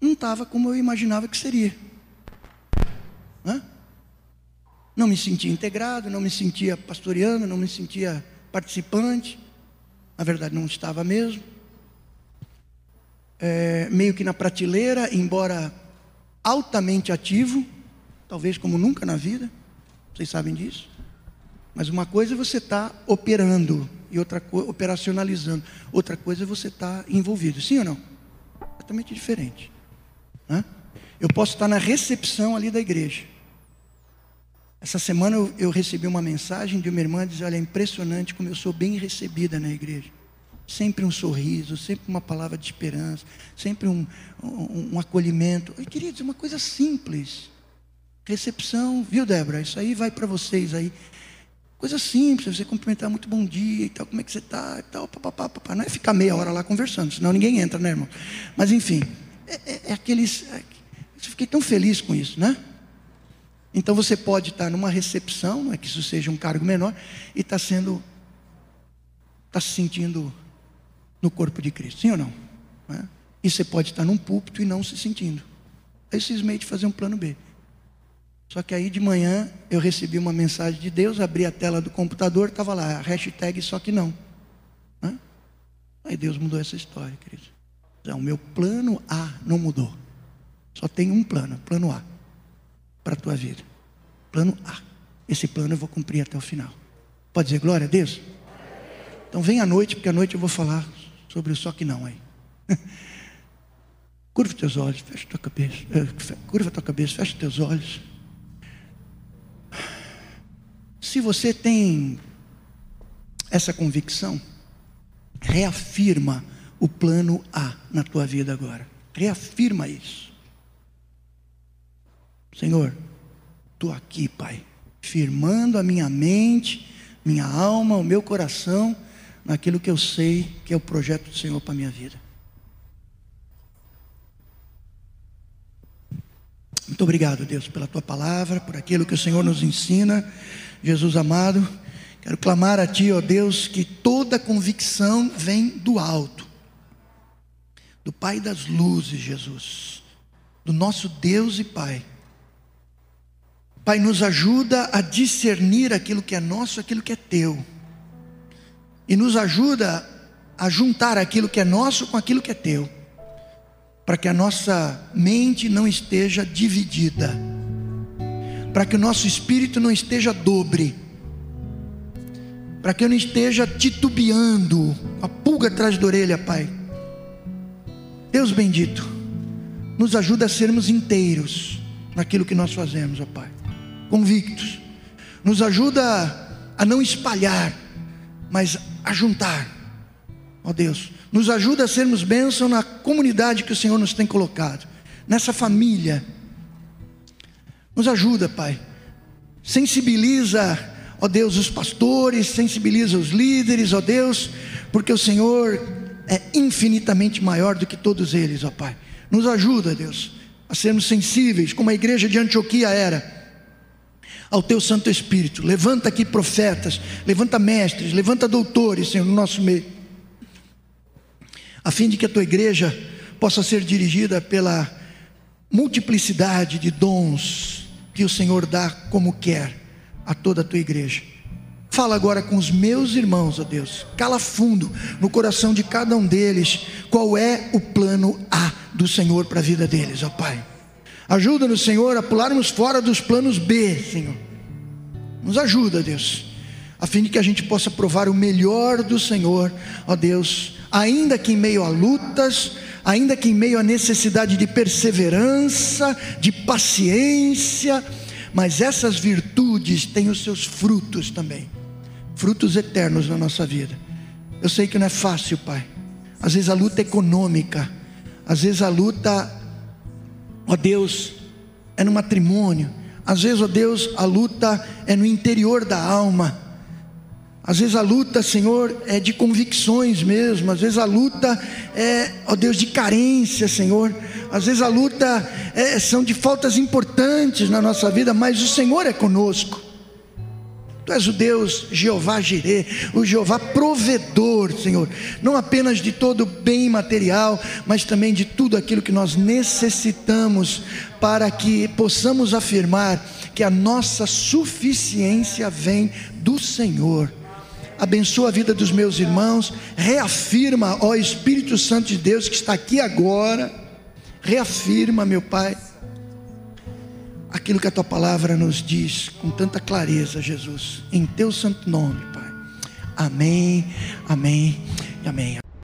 não estava como eu imaginava que seria. Hã? Não me sentia integrado, não me sentia pastoreando, não me sentia participante. Na verdade, não estava mesmo. É, meio que na prateleira, embora altamente ativo, talvez como nunca na vida. Vocês sabem disso. Mas uma coisa é você estar tá operando e outra coisa operacionalizando. Outra coisa é você estar tá envolvido. Sim ou não? Totalmente diferente. Né? Eu posso estar na recepção ali da igreja. Essa semana eu, eu recebi uma mensagem de uma irmã dizendo: Olha, é impressionante como eu sou bem recebida na igreja. Sempre um sorriso, sempre uma palavra de esperança, sempre um, um, um acolhimento. Eu queria dizer uma coisa simples. Recepção, viu, Débora? Isso aí vai para vocês aí. Coisa simples, você cumprimentar muito bom dia e tal, como é que você está e tal, papapá, papá. Não é ficar meia hora lá conversando, senão ninguém entra, né, irmão? Mas enfim, é, é, é aqueles. É, eu fiquei tão feliz com isso, né? Então você pode estar numa recepção, não é que isso seja um cargo menor, e está sendo. Está se sentindo no corpo de Cristo, sim ou não? não é? E você pode estar num púlpito e não se sentindo. Aí cismei de fazer um plano B. Só que aí de manhã eu recebi uma mensagem de Deus, abri a tela do computador, estava lá, hashtag só que não. Né? Aí Deus mudou essa história, querido. Então, o meu plano A não mudou. Só tem um plano, plano A, para a tua vida. Plano A. Esse plano eu vou cumprir até o final. Pode dizer glória a Deus? Então vem à noite, porque à noite eu vou falar sobre o só que não aí. Curva teus olhos, fecha tua cabeça. Eh, curva tua cabeça, fecha teus olhos. Se você tem essa convicção, reafirma o plano A na tua vida agora. Reafirma isso. Senhor, estou aqui, Pai, firmando a minha mente, minha alma, o meu coração naquilo que eu sei que é o projeto do Senhor para a minha vida. Muito obrigado, Deus, pela tua palavra, por aquilo que o Senhor nos ensina. Jesus amado, quero clamar a Ti, ó Deus, que toda convicção vem do alto, do Pai das luzes, Jesus, do nosso Deus e Pai. Pai, nos ajuda a discernir aquilo que é nosso, aquilo que é teu, e nos ajuda a juntar aquilo que é nosso com aquilo que é teu, para que a nossa mente não esteja dividida para que o nosso espírito não esteja dobre, para que eu não esteja titubeando, a pulga atrás da orelha, Pai. Deus bendito, nos ajuda a sermos inteiros naquilo que nós fazemos, ó Pai, convictos. Nos ajuda a não espalhar, mas a juntar, ó Deus. Nos ajuda a sermos bênção na comunidade que o Senhor nos tem colocado, nessa família. Nos ajuda, Pai. Sensibiliza, ó Deus, os pastores, sensibiliza os líderes, ó Deus, porque o Senhor é infinitamente maior do que todos eles, ó Pai. Nos ajuda, Deus, a sermos sensíveis, como a igreja de Antioquia era, ao Teu Santo Espírito. Levanta aqui profetas, levanta mestres, levanta doutores, Senhor, no nosso meio, a fim de que a Tua igreja possa ser dirigida pela multiplicidade de dons que o Senhor dá como quer a toda a Tua igreja. Fala agora com os meus irmãos, ó Deus. Cala fundo no coração de cada um deles qual é o plano A do Senhor para a vida deles, ó Pai. Ajuda-nos, Senhor, a pularmos fora dos planos B, Senhor. Nos ajuda, Deus, a fim de que a gente possa provar o melhor do Senhor, ó Deus, ainda que em meio a lutas, ainda que em meio a necessidade de perseverança, de paciência, mas essas virtudes têm os seus frutos também frutos eternos na nossa vida. Eu sei que não é fácil, Pai. Às vezes a luta é econômica, às vezes a luta, ó Deus, é no matrimônio, às vezes, ó Deus, a luta é no interior da alma. Às vezes a luta, Senhor, é de convicções mesmo. Às vezes a luta é, ó Deus, de carência, Senhor. Às vezes a luta é, são de faltas importantes na nossa vida, mas o Senhor é conosco. Tu és o Deus Jeová Jirê, o Jeová provedor, Senhor, não apenas de todo bem material, mas também de tudo aquilo que nós necessitamos para que possamos afirmar que a nossa suficiência vem do Senhor. Abençoa a vida dos meus irmãos, reafirma, ó Espírito Santo de Deus que está aqui agora, reafirma, meu Pai aquilo que a tua palavra nos diz com tanta clareza, Jesus, em teu santo nome, Pai. Amém, amém e amém.